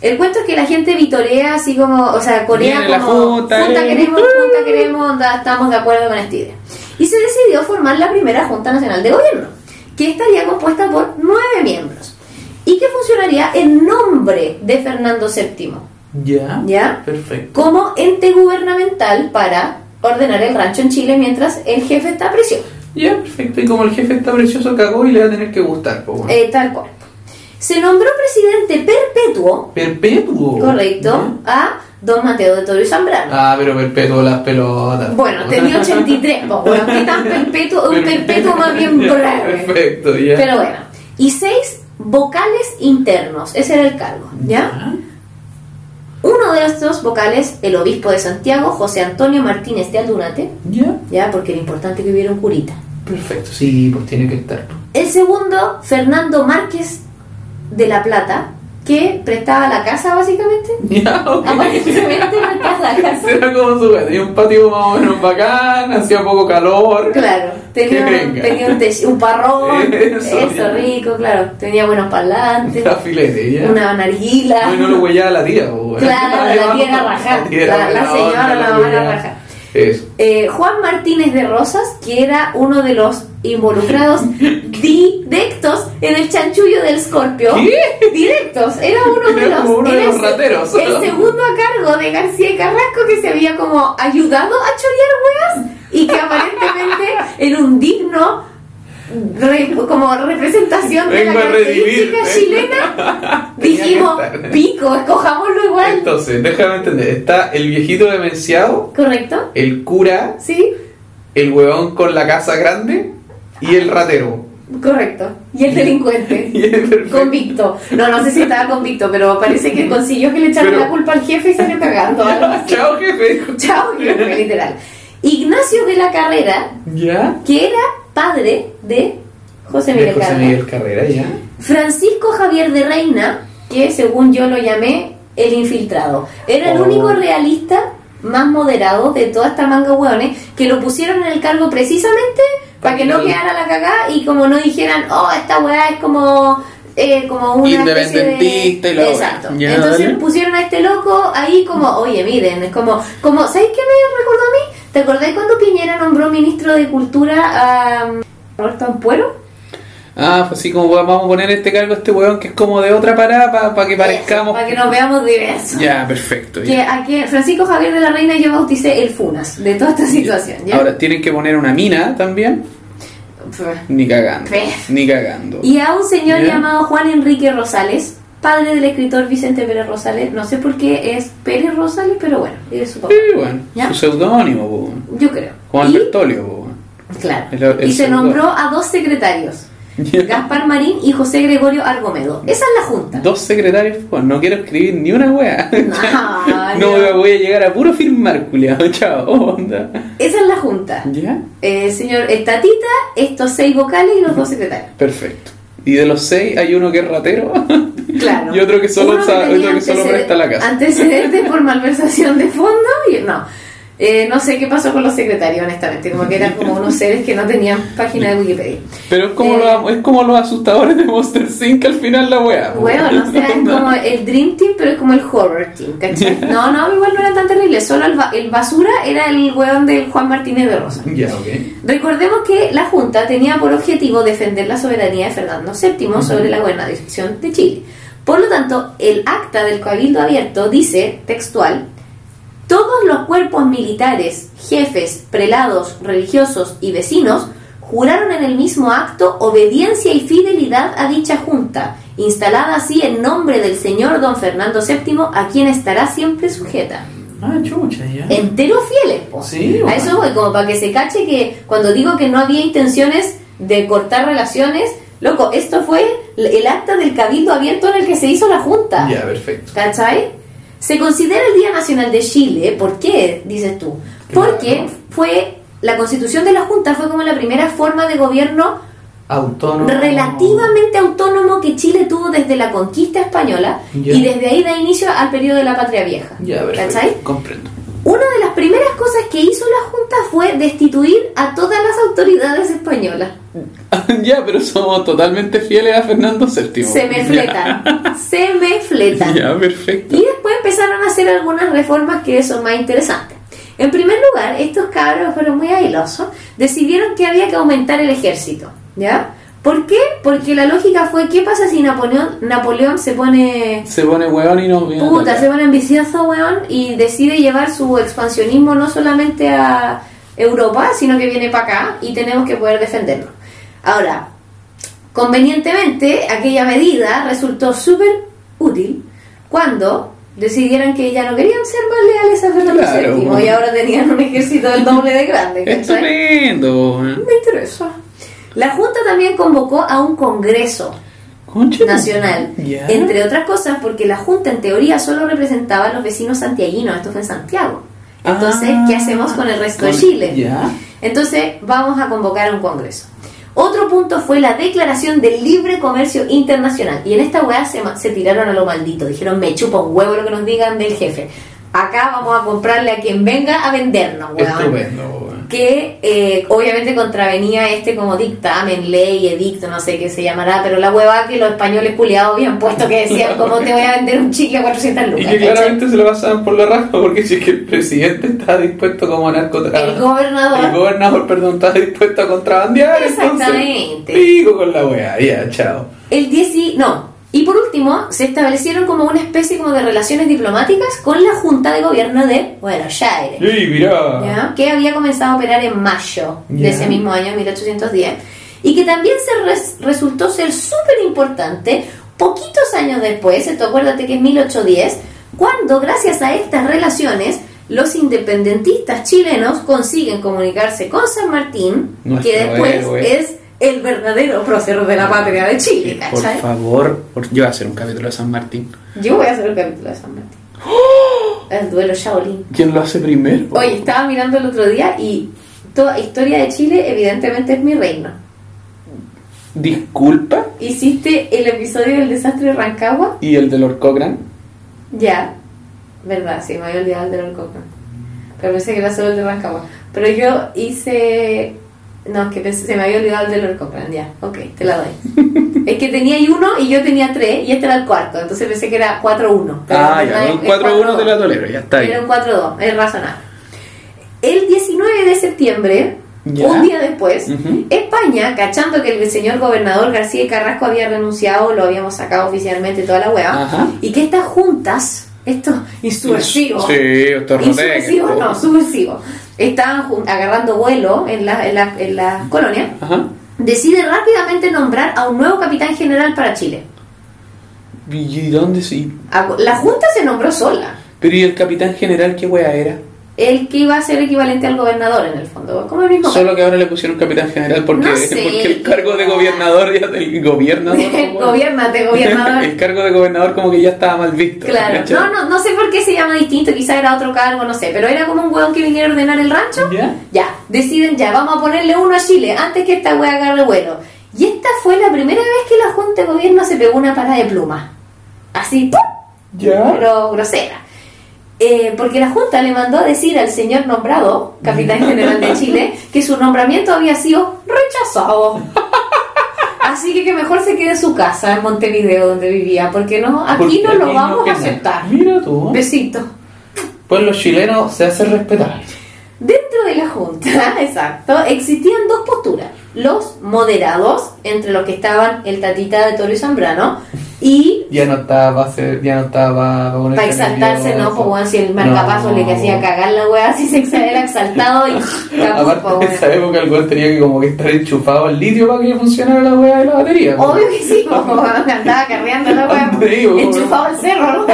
El cuento es que la gente vitorea así como, o sea, Corea Viene como junta, eh. queremos, junta queremos, onda, estamos de acuerdo con esta idea. Y se decidió formar la primera Junta Nacional de Gobierno, que estaría compuesta por nueve miembros y que funcionaría en nombre de Fernando VII Ya. ¿Ya? Perfecto. como ente gubernamental para ordenar el rancho en Chile mientras el jefe está prisión. Ya, perfecto. Y como el jefe está precioso, cagó y le va a tener que gustar, po, weón. Eh, tal cual. Se nombró presidente perpetuo, Perpetuo. correcto, a don Mateo de Toro y Zambrano. Ah, pero perpetuo las pelotas. Bueno, tenía 83, pues, bueno, ¿qué tan perpetuo? Un perpetuo más bien breve. Perfecto, ya. Pero bueno, y seis vocales internos, ese era el cargo, ¿ya? Uno de estos vocales, el obispo de Santiago, José Antonio Martínez de Aldunate, Ya. ¿ya? Porque era importante que hubiera un curita. Perfecto, sí, pues tiene que estar. El segundo, Fernando Márquez de la Plata, que prestaba la casa básicamente. Ya. Aparentemente prestaba la casa. Era como su tenía un patio más o menos bacán, hacía poco calor. Claro, tenía, venga. tenía un, te- un parrón, Eso, rico, claro. Tenía buenos parlantes, La una narguila. No, y no lo huellaba la tía. Claro, la tía era rajar. La La, la señora la mamá era. Eso. Eh, Juan Martínez de Rosas, que era uno de los involucrados directos en el chanchullo del Scorpio. ¿Qué? Directos, era uno de los, de rateros. El segundo a cargo de García y Carrasco que se había como ayudado a chorear weas y que aparentemente era un digno re- como representación de la característica chilena, dijimos, pico, escojámoslo igual. Entonces, déjame entender. Está el viejito demenciado, ¿Correcto? el cura, ¿Sí? el huevón con la casa grande y el ratero. Correcto. Y el delincuente. Y el. Convicto. No, no sé si estaba convicto, pero parece que consiguió que le echaran Pero- la culpa al jefe y salió cagando. Chao, jefe. Chao, jefe, literal. Ignacio de la Carrera, ¿Ya? que era padre de José De Miguel José Carrera. Miguel Carrera, ¿ya? Francisco Javier de Reina, que según yo lo llamé el infiltrado. Era el Oh. único realista más moderado de toda esta manga hueones que lo pusieron en el cargo precisamente para que no quedara la cagada y como no dijeran, oh, esta weá es como. eh, como una especie de- Independentista y weá. Exacto. Ya, Entonces dale. pusieron a este loco ahí como, oye, miren, es como, como ¿sabes qué me recordó a mí? ¿Te acordás cuando Piñera nombró ministro de Cultura a um, Roberto Ampuero? Ah, pues sí, como vamos a poner este cargo a este huevón que es como de otra parada para que parezcamos. Para que nos veamos diversos. Ya, perfecto. que ya. a que Francisco Javier de la Reina yo bauticé el Funas de toda esta situación. ¿ya? Ahora tienen que poner una mina también. Ni cagando. Ni cagando. Y a un señor ¿Ya? llamado Juan Enrique Rosales, padre del escritor Vicente Pérez Rosales. No sé por qué es Pérez Rosales, pero bueno, es su papá. Sí, bueno, ¿Ya? su seudónimo. Yo creo. Juan Bertolio. Claro. El- el y se nombró a dos secretarios, Gaspar Marín y José Gregorio Argomedo. Esa es la junta. Dos secretarios, pues no quiero escribir ni una wea. No, voy a llegar a puro firmar, culiado. Chao, onda. Esa es la junta. ¿Ya? El señor el Tatita, estos seis vocales y los dos secretarios. Perfecto. Y de los seis hay uno que es ratero Claro. y otro que solo, tenía otro que solo presta la casa. Antecedentes por malversación de fondo y no. Eh, no sé qué pasó con los secretarios, honestamente. Como que eran como unos seres que no tenían página de Wikipedia. Pero es como, Eh, los, es como los asustadores de Monster Inc. al final la wea. Bueno, o sea, es como el Dream Team, pero es como el Horror Team, ¿cachai? No, no, igual no eran tan terribles. Solo el, ba- el basura era el weón del Juan Martínez de Rosa. Ya, ok. Recordemos que la Junta tenía por objetivo defender la soberanía de Fernando VII sobre la gobernación de Chile. Por lo tanto, el acta del Cabildo Abierto dice, textual, todos los cuerpos militares, jefes, prelados, religiosos y vecinos juraron en el mismo acto obediencia y fidelidad a dicha junta, instalada así en nombre del señor don Fernando VII, a quien estará siempre sujeta. Ah, chucha, ya. Enteros fieles, po. Sí, A eso voy, como para que se cache que cuando digo que no había intenciones de cortar relaciones, loco, esto fue el acta del cabildo abierto en el que se hizo la junta. Ya, perfecto. ¿Cachai? Se considera el Día Nacional de Chile, ¿por qué? Dices tú. Porque fue, la constitución de la Junta fue como la primera forma de gobierno Autónomo. relativamente autónomo que Chile tuvo desde la conquista española y desde ahí da inicio al periodo de la Patria Vieja. Ya, perfecto. ¿Cachai? Comprendo. Una de las primeras cosas que hizo la Junta fue destituir a todas las autoridades españolas. ya, pero somos totalmente fieles a Fernando VII. Se me fletan. Se me fletan. Ya, perfecto. Y después empezaron a hacer algunas reformas que son más interesantes. En primer lugar, estos cabros fueron muy ailosos, decidieron que había que aumentar el ejército, ¿ya? ¿Por qué? Porque la lógica fue, ¿qué pasa si Napoleón, Napoleón se pone Se pone hueón y viene a puta, se pone ambicioso, weón, y decide llevar su expansionismo no solamente a Europa, sino que viene para acá y tenemos que poder defenderlo. Ahora, convenientemente, aquella medida resultó súper útil cuando decidieron que ya no querían ser más leales a Fernando Claro. VII y ahora tenían un ejército del doble de grande. Estupendo. weón. Me interesa. La Junta también convocó a un congreso nacional. Entre otras cosas, porque la Junta en teoría solo representaba a los vecinos santiaguinos, esto fue en Santiago. Entonces, Ah, ¿qué hacemos con el resto de Chile? Entonces, vamos a convocar a un congreso. Otro punto fue la declaración del libre comercio internacional. Y en esta weá se, se tiraron a lo maldito. Dijeron, me chupa un huevo lo que nos digan del jefe. Acá vamos a comprarle a quien venga a vendernos, weón Estupendo, weón. Que eh, obviamente contravenía este como dictamen, ley, edicto, no sé qué se llamará, pero la hueva que los españoles culiados habían puesto que decían como te voy a vender un chicle a 400 Y lucas. que ¿cachai? claramente se lo pasaban por la raja porque si es que el presidente está dispuesto como a narcotráfico. El gobernador. El gobernador, perdón, está dispuesto a contrabandear. Exactamente. Entonces, pico con la wea, ya, chao. El 10 y- no. Y por último, se establecieron como una especie como de relaciones diplomáticas con la Junta de Gobierno de Buenos Aires. ¡Ey, mirá! ¿ya? que había comenzado a operar en mayo de ese mismo año, 1810. y que también se res- resultó ser súper importante poquitos años después, esto acuérdate que es 1810, cuando gracias a estas relaciones los independentistas chilenos consiguen comunicarse con San Martín, Nuestro que después héroe. es el verdadero prócer de la patria de Chile, Por ¿cachai? favor, por- yo voy a hacer un capítulo de San Martín. Yo voy a hacer el capítulo de San Martín. El duelo Shaolin. ¿Quién lo hace primero? Oye, estaba mirando el otro día y toda historia de Chile evidentemente es mi reino. Disculpa. ¿Hiciste el episodio del desastre de Rancagua? ¿Y el de Lord Cochrane? Ya. Verdad, sí, me había olvidado el de Lord Cochrane. Pero pensé que era solo el de Rancagua. Pero yo hice... No, es que pensé- se me había olvidado el de Lord Cochrane, ya. Ok, te la doy. es que tenía ahí uno y yo tenía tres y este era el cuarto. Entonces pensé que era 4-1. pero ah, ya, es- un es 4-1 te 4-2. la tolero, ya está Era bien. un 4-2, es razonable. El 19 de septiembre, Ya. un día después. España, cachando que el señor gobernador García Carrasco había renunciado, lo habíamos sacado oficialmente toda la Ajá. y que estas juntas, estos insursivos, Sí, esto es insursivos roteco. no, subversivos, estaban agarrando vuelo en la, en la, en la colonia, Ajá. decide rápidamente nombrar a un nuevo capitán general para Chile. ¿Y dónde sí? La junta se nombró sola. Pero ¿y el capitán general qué wea era? El que iba a ser equivalente al gobernador en el fondo, como el mismo Solo que ahora le pusieron capitán general porque, No sé. porque el cargo de gobernador ya del gobernador. Gobiernate, gobernador. el cargo de gobernador como que ya estaba mal visto. Claro, no, no, no sé por qué se llama distinto, quizá era otro cargo, no sé, pero era como un hueón que viniera a ordenar el rancho. ¿Ya? Ya, deciden ya, vamos a ponerle uno a Chile antes que esta wea agarre vuelo. Y esta fue la primera vez que la Junta de Gobierno se pegó una parada de pluma. Así, ¡pum! ¿Ya? pero grosera. Eh, porque la Junta le mandó a decir al señor nombrado, capitán general de Chile, que su nombramiento había sido rechazado. Así que que mejor se quede en su casa, en Montevideo, donde vivía, porque no, aquí Porque no lo vamos a aceptar. Mira tú. Besito. Pues los chilenos se hacen respetar. Dentro de la Junta, exacto, existían dos posturas. Los moderados, entre los que estaban el tatita de Toro y Zambrano, y Ya no estaba ya no estaba para exaltarse, ¿no? Pues bueno, si el marcapaso No. le que hacía cagar la weá, si se era exaltado y Aparte en bueno. esa época el weón tenía que como que estar enchufado al litio para que funcionara la weá de la batería. Obvio que sí, pues, andaba carreando la weá, enchufado al cerro, ¿no?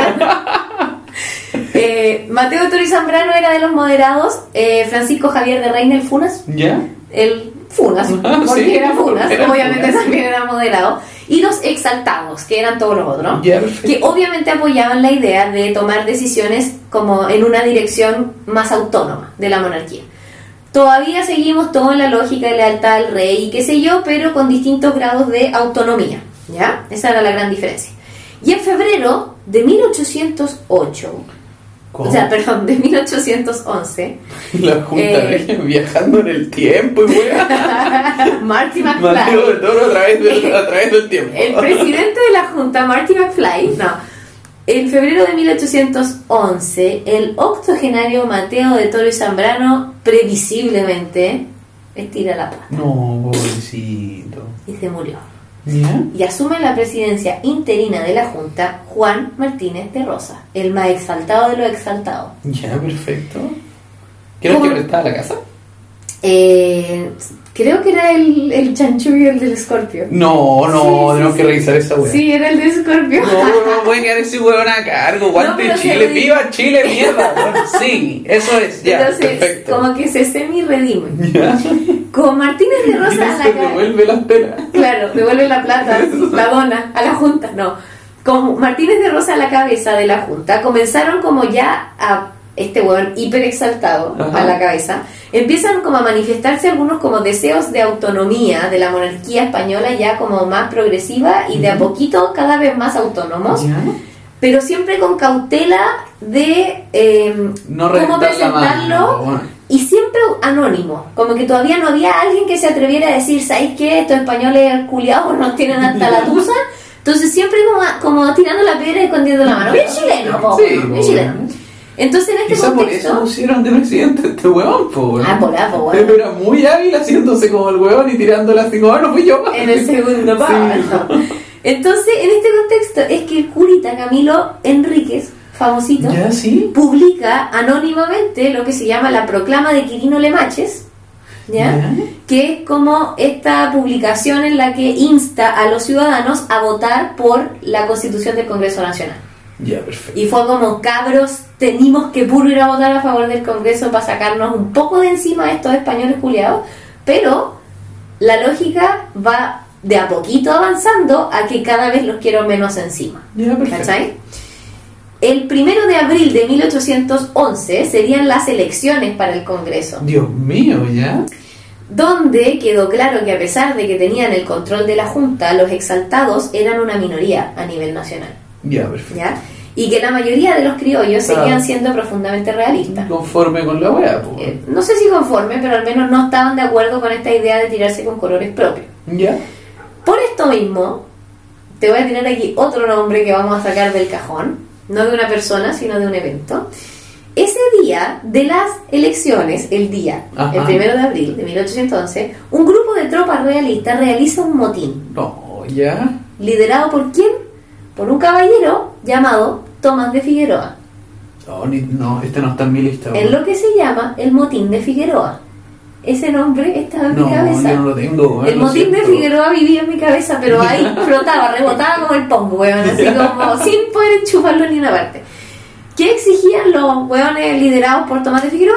Eh, Mateo y Zambrano era de los moderados, eh, Francisco Javier de Reina el Funas, ¿Ya? el Funas, Ah, porque sí, era Funas, obviamente Funas. también era moderado, y los exaltados, que eran todos los otros, perfecto. que obviamente apoyaban la idea de tomar decisiones como en una dirección más autónoma de la monarquía. Todavía seguimos todo en la lógica de lealtad al rey y qué sé yo, pero con distintos grados de autonomía, ¿ya? Esa era la gran diferencia. Y en febrero de 1808, ¿Cómo? o sea, perdón, de 1811, La junta Eh. viajando en el tiempo y weá. Marty Mateo de McFly, Toro a través, a través del tiempo. el presidente de la Junta, Marty McFly, no, en febrero de 1811, el octogenario Mateo de Toro y Zambrano, previsiblemente, estira la pata No, pobrecito. y se murió. Y asume la presidencia interina de la Junta Juan Martínez de Rosa, el más exaltado de los exaltados. Ya, perfecto. ¿Quién que prestaba la casa? Eh, creo que era el, el chanchullo, el del escorpio. No, no, Sí, tenemos sí. que revisar esa weá. Sí, era el de escorpio. No, no puede quedar ese weón a cargo. Guante Chile, viva Chile, mierda. Sí, eso es, ya, Entonces, perfecto. como que se semi-redime. Con Martínez de Rosa a la devuelve las telas. Claro, devuelve la plata, la dona a la Junta. No. Con Martínez de Rosa a la cabeza de la Junta, comenzaron como ya a este hueón hiper exaltado Ajá. a la cabeza, empiezan como a manifestarse algunos como deseos de autonomía de la monarquía española ya como más progresiva y de a poquito cada vez más autónomos, Ya. pero siempre con cautela de eh, No cómo presentarlo mano, y siempre anónimo, como que todavía no había alguien que se atreviera a decir, ¿sabéis qué? Estos españoles culiados nos tienen hasta la tusa. Entonces siempre como, como tirando la piedra y escondiendo la mano. Bien chileno, po, Sí, bien chileno. Entonces en este Quizás por eso contexto... pusieron de presidente este weón, po. Ah, por ahí, po. Pero Era muy hábil haciéndose como el weón y tirándola así como, ah, no fui yo. En el segundo Sí. párrafo. Entonces, en este contexto es que el curita Camilo Enríquez, famosito, Ya, sí. publica anónimamente lo que se llama la proclama de Quirino Lemaches, ¿ya? Que es como esta publicación en la que insta a los ciudadanos a votar por la constitución del Congreso Nacional. Ya, perfecto. Y fue como, cabros, tenemos que ir a votar a favor del Congreso para sacarnos un poco de encima de estos españoles culiados, pero la lógica va de a poquito avanzando a que cada vez los quiero menos encima. Ya. ¿Cachai? El primero de abril de 1811 serían las elecciones para el Congreso, Dios mío, ya. donde quedó claro que a pesar de que tenían el control de la Junta, los exaltados eran una minoría a nivel nacional. Ya, perfecto. ¿ya? Y que la mayoría de los criollos Claro. seguían siendo profundamente realistas. Conforme con la wea, po. Eh, no sé si conforme, pero al menos no estaban de acuerdo con esta idea de tirarse con colores propios. Ya. Por esto mismo, te voy a tener aquí otro nombre que vamos a sacar del cajón, no de una persona, sino de un evento. Ese día de las elecciones, el día, Ajá. el primero de abril de 1811, un grupo de tropas realistas realiza un motín, No, ya. liderado por quién? Por un caballero llamado Tomás de Figueroa, No, ni- no, este no está en mi lista. en weón. lo que se llama el motín de Figueroa. Ese nombre estaba en No, mi cabeza. yo no lo tengo, El lo motín de. Figueroa vivía en mi cabeza, pero ahí flotaba, rebotaba como el pongo, weón, así como sin poder enchufarlo ni una parte. ¿Qué exigían los weones liderados por Tomás de Figueroa?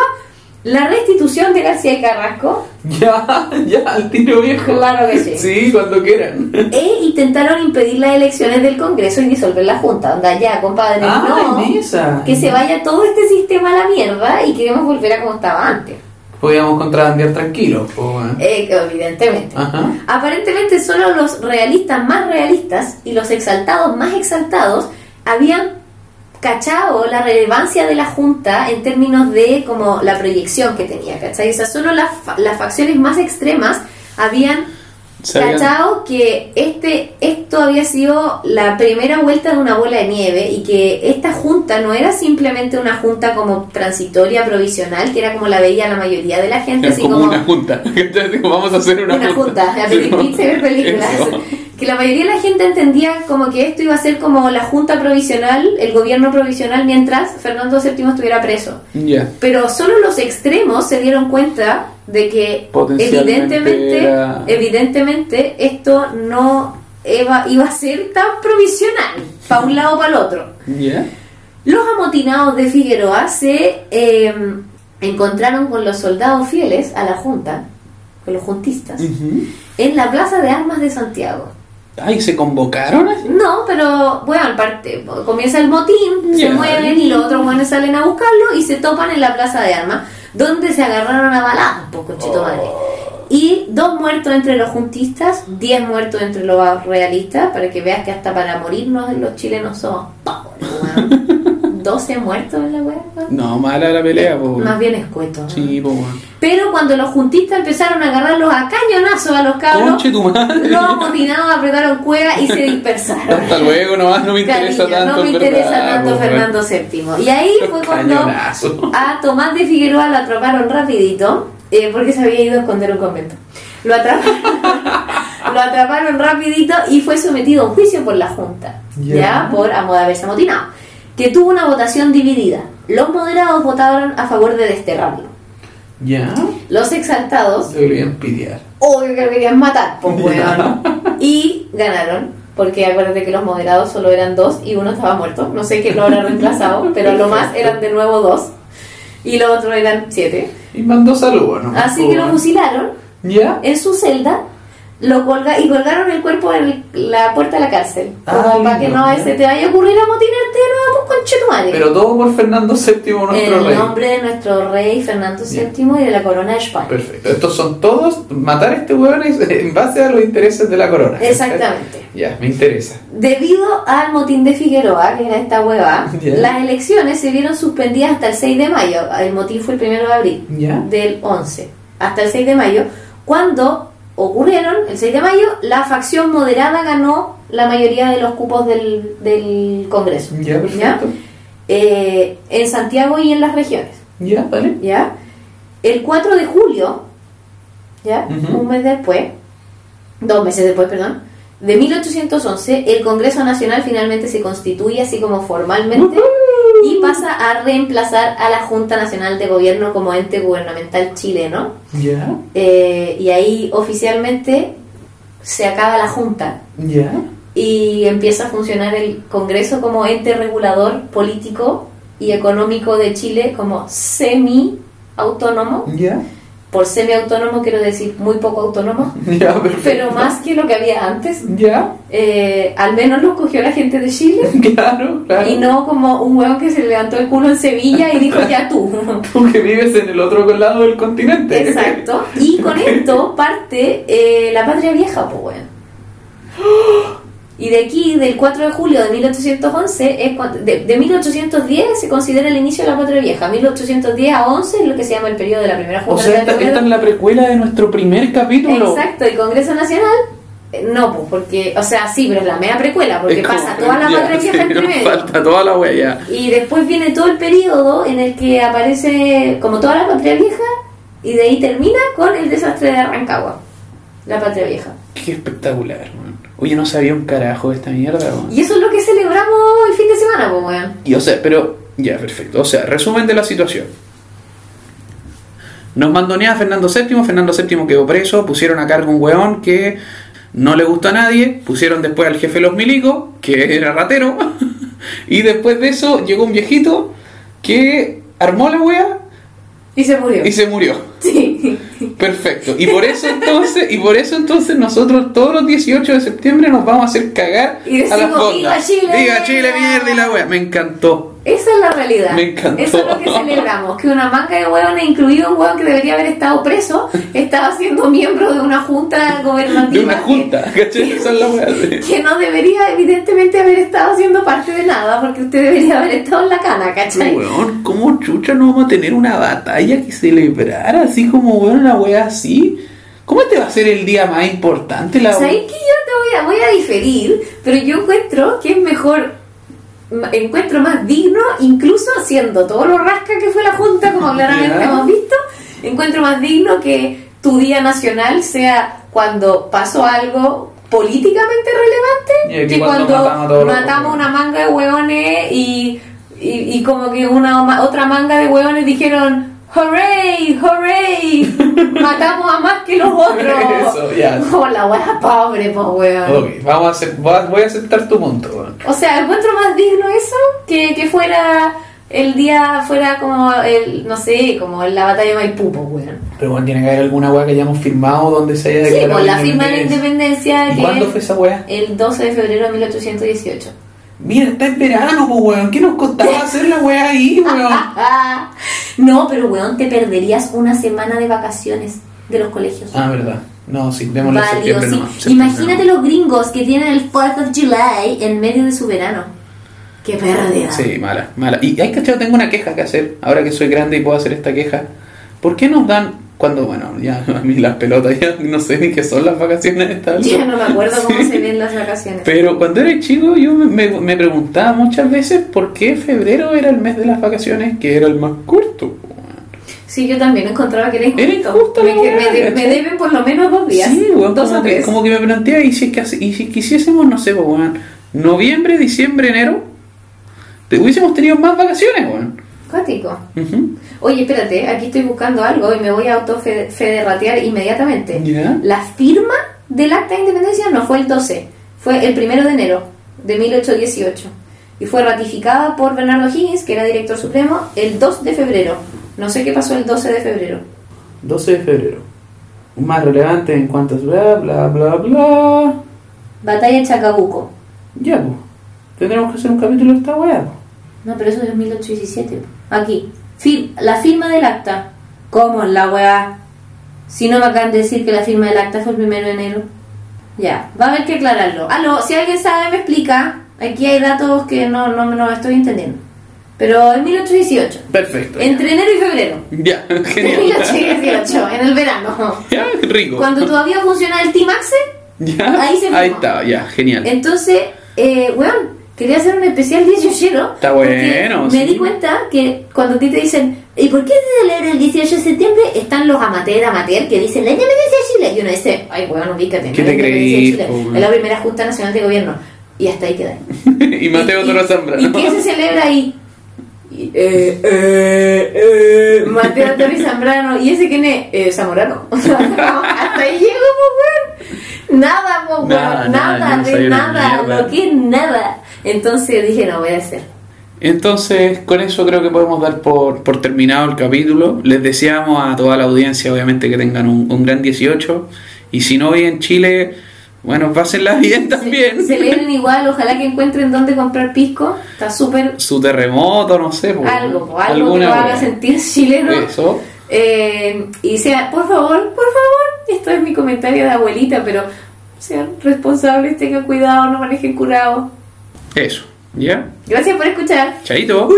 La restitución de García y Carrasco Ya, ya, al tiro viejo. Claro que sí. Sí, cuando quieran. e intentaron impedir las elecciones del Congreso y disolver la Junta. Onda, ya, compadre, Ah, no, esa. que se vaya todo este sistema a la mierda y queremos volver a como estaba antes. Podíamos contrabandear tranquilos, weón. Eh, evidentemente. Ajá. Aparentemente solo los realistas más realistas y los exaltados más exaltados habían cachado la relevancia de la Junta en términos de como la proyección que tenía, ¿cachai? O sea, solo las, las facciones más extremas habían cachado que este esto había sido la primera vuelta de una bola de nieve y que esta junta no era simplemente una junta como transitoria, provisional, que era como la veía la mayoría de la gente, así como, como una junta. Entonces vamos a hacer una, una junta, a pedir Sí, Que la mayoría de la gente entendía como que esto iba a ser como la junta provisional, el gobierno provisional, mientras Fernando VII estuviera preso. Pero solo los extremos se dieron cuenta de que evidentemente, era- evidentemente esto no iba, iba a ser tan provisional, para un lado o para el otro. Los amotinados de Figueroa se eh, encontraron con los soldados fieles a la Junta, con los juntistas, en la Plaza de Armas de Santiago. Ay, ¿se convocaron? No, pero bueno, aparte, comienza el motín, se mueven y los otros buenos salen a buscarlo y se topan en la Plaza de Armas, donde se agarraron a balazos, pues, conchito madre. Y dos muertos entre los juntistas, diez muertos entre los realistas, para que veas que hasta para morirnos los chilenos somos weón. 12 muertos en la weá. No, mala la pelea, po. Más bien escueto. ¿no? Sí, po. Pero cuando los juntistas empezaron a agarrarlos a cañonazos a los cabros, Conche tu madre. los amotinados apretaron cueva y se dispersaron. Hasta luego, nomás no me interesa Cariño, tanto. no me interesa verdad, tanto po. Fernando VII. Y ahí fue cuando Cañonazo. a Tomás de Figueroa lo atraparon rapidito, eh, porque se había ido a esconder un convento. Lo atraparon, lo atraparon rapidito y fue sometido a un juicio por la Junta, Ya. ya, por amo de haberse amotinado, que tuvo una votación dividida. Los moderados votaron a favor de desterrarlo. Ya. Los exaltados Deberían pitear. obvio que lo querían matar, pues weón. Y ganaron, porque acuérdate que los moderados solo eran dos y uno estaba muerto. No sé quién lo habrá reemplazado, pero lo más eran de nuevo dos. Y los otros eran siete. Y mandó saludos, ¿no? Así que lo fusilaron ¿Ya? en su celda lo colga y colgaron el cuerpo en el- la puerta de la cárcel. Como Ay, para que no se te vaya a ocurrir amotinarte de nuevo, pues. Pero todo por Fernando VII, nuestro el rey. nombre de nuestro rey Fernando Bien. VII y de la corona de España. Perfecto. Estos son todos, matar a este hueón en base a los intereses de la corona. Exactamente. Ya, me interesa. Debido al motín de Figueroa, que era esta hueva, las elecciones se vieron suspendidas hasta el 6 de mayo. El motín fue el 1 de abril Ya. del 11. Hasta el 6 de mayo, cuando ocurrieron, el 6 de mayo, la facción moderada ganó la mayoría de los cupos del, del Congreso. Ya, perfecto. Eh, en Santiago y en las regiones. Ya, vale. ¿ya? El 4 de julio, ¿ya? Un mes después, dos meses después, perdón, de 1811, el Congreso Nacional finalmente se constituye así como formalmente y pasa a reemplazar a la Junta Nacional de Gobierno como ente gubernamental chileno. Ya, Eh, y ahí oficialmente se acaba la Junta ya, y empieza a funcionar el Congreso como ente regulador político y económico de Chile como semi-autónomo. ya, Por semi-autónomo quiero decir muy poco autónomo, pero más que lo que había antes. Ya, Eh, al menos lo cogió la gente de Chile claro, claro. y no como un huevo que se levantó el culo en Sevilla y dijo ya tú. Tú que vives en el otro lado del continente. Exacto. Y con esto parte eh, la patria vieja, pues weón. Y de aquí, del 4 de julio de 1811, es cuando- de, de 1810 se considera el inicio de la patria vieja. 1810 a 11 es lo que se llama el periodo de la primera O Junta sea, Nacional esta, esta es la precuela de nuestro primer capítulo. Exacto, y Congreso Nacional, eh, no, pues porque, o sea, sí, pero es la media precuela, porque como- pasa toda la ya, patria vieja sí, en primero. Falta toda la huella. Y después viene todo el periodo en el que aparece como toda la patria vieja y de ahí termina con el desastre de Rancagua, la patria vieja. Qué espectacular, weón. Oye, no sabía un carajo de esta mierda, weón. Y eso es lo que celebramos el fin de semana, pues, weón. Y o sea, pero ya, perfecto. O sea, resumen de la situación. Nos mandonea Fernando VII, Fernando VII quedó preso, pusieron a cargo un weón que no le gustó a nadie, pusieron después al jefe de los milicos, que era ratero, y después de eso llegó un viejito que armó la wea Y se murió. y se murió. Sí. Perfecto. Y por eso entonces, y por eso entonces nosotros todos los 18 de septiembre nos vamos a hacer cagar Y a la decimos, fonda. "Viva Chile". Viva Chile, mierda y la wea. Me encantó. Esa es la realidad. Me encantó. Eso es lo que celebramos. Que una manga de hueones, incluido un hueón que debería haber estado preso, estaba siendo miembro de una junta gobernativa. De una junta, ¿cachai? Esa es la wea. Que, que no debería, evidentemente, haber estado siendo parte de nada, porque usted debería haber estado en la cana, ¿cachai? Weón, ¿cómo chucha no vamos a tener una batalla que celebrar? Así como, weón, una wea así. ¿Cómo te va a ser el día más importante la ¿Sabéis que yo te voy a, voy a diferir? Pero yo encuentro que es mejor, encuentro más digno, incluso haciendo todo lo rasca que fue la Junta, como claramente hemos visto, encuentro más digno que tu día nacional sea cuando pasó algo políticamente relevante que cuando cuando matamos matamos una manga de hueones y, y, y como que una otra manga de hueones dijeron ¡Hooray! ¡Hooray! Matamos a más que los otros. Eso, ya. La wea pobre, pues weón. Ok, vamos a hacer, voy a- aceptar tu punto, weón. O sea, encuentro más digno eso que, que fuera el día, fuera como el, no sé, como la batalla de Maipú, pues weón. Pero bueno, tiene que haber alguna weá que hayamos firmado donde se haya Sí, declarado la firma de la independencia. independencia ¿Y que cuándo fue esa weá? el 12 de febrero de 1818. Mira, está en verano, pues weón. ¿Qué nos costaba hacer la weá ahí, weón? no, pero weón, te perderías una semana de vacaciones de los colegios. Ah, verdad. No, sí, démosle Válido, septiembre sí. nomás. septiembre Imagínate los gringos que tienen el 4th of July en medio de su verano. Qué pérdida. Sí, mala, mala. Y hay cachado, tengo una queja que hacer. Ahora que soy grande y puedo hacer esta queja. ¿Por qué nos dan, cuando, bueno, ya a mí las pelotas ya no sé ni qué son las vacaciones de esta Ya no me acuerdo cómo Sí. se ven las vacaciones. Pero cuando era chico yo me, me- me preguntaba muchas veces por qué febrero era el mes de las vacaciones, que era el más corto. Sí, yo también encontraba que era injusto. Era injusto me, me me deben por lo menos dos días. Sí, weón, dos como, o que, tres. como que me plantea, y si, es que y si quisiésemos, no sé, weón, noviembre, diciembre, enero, te hubiésemos tenido más vacaciones, weón. Cuático. Oye, espérate, aquí estoy buscando algo y me voy a autofederratear inmediatamente. Ya. La firma del acta de independencia no fue el 12, fue el primero de enero de 1818 y fue ratificada por Bernardo Higgins, que era director supremo, el 2 de febrero. No sé qué pasó el 12 de febrero. 12 de febrero. Más relevante en cuanto a bla, bla, bla, bla. Batalla de Chacabuco. Ya, pues. Tendremos que hacer un capítulo de esta weá. No, pero eso es 1817. Aquí. Fir- la firma del acta. ¿Cómo en la weá? Si no me acaban de decir que la firma del acta fue el primero de enero. Ya, va a haber que aclararlo. Aló, si alguien sabe me explica. Aquí hay datos que no, no, no estoy entendiendo. Pero en 1818. Perfecto. Entre enero y febrero. Ya, genial. 1818, en el verano. Ya, rico. Cuando todavía funciona el Timaxe. Ya, ahí se firmó. ahí está, ya, genial. Entonces, eh, weón, quería hacer un especial 18 Está bueno, Me sí. di cuenta que cuando a ti te dicen, ¿y por qué se celebra el 18 de septiembre? Están los amateur, amateur que dicen la independencia de Chile. Y uno dice, ay, weón, ubícate. ¿Qué te creí? Es la primera Junta Nacional de Gobierno. Y hasta ahí queda. y Mateo ¿Y- Toro y- Zambra. ¿Y qué se celebra ahí? y, eh, eh, eh, Mateo Antonio Zambrano, ¿y ese quién es? Eh, Zamorano. hasta ahí llego, pues, weón. Nada, pues, weón, Nada, nada, nada, no de nada, lo que es nada. Entonces dije, no, voy a hacer. Entonces, con eso creo que podemos dar por, por terminado el capítulo. Les deseamos a toda la audiencia, obviamente, que tengan un, un gran 18. Y si no hoy en Chile, bueno, pásenla bien también. Se leen igual, ojalá que encuentren dónde comprar pisco. Está súper Su terremoto, no sé. pues, algo, po, algo que lo haga sentir chileno. Eso. Eh, y sea, por favor, por favor, esto es mi comentario de abuelita, pero sean responsables, tengan cuidado, no manejen curado. Eso. ¿Ya? Gracias por escuchar. Chaito.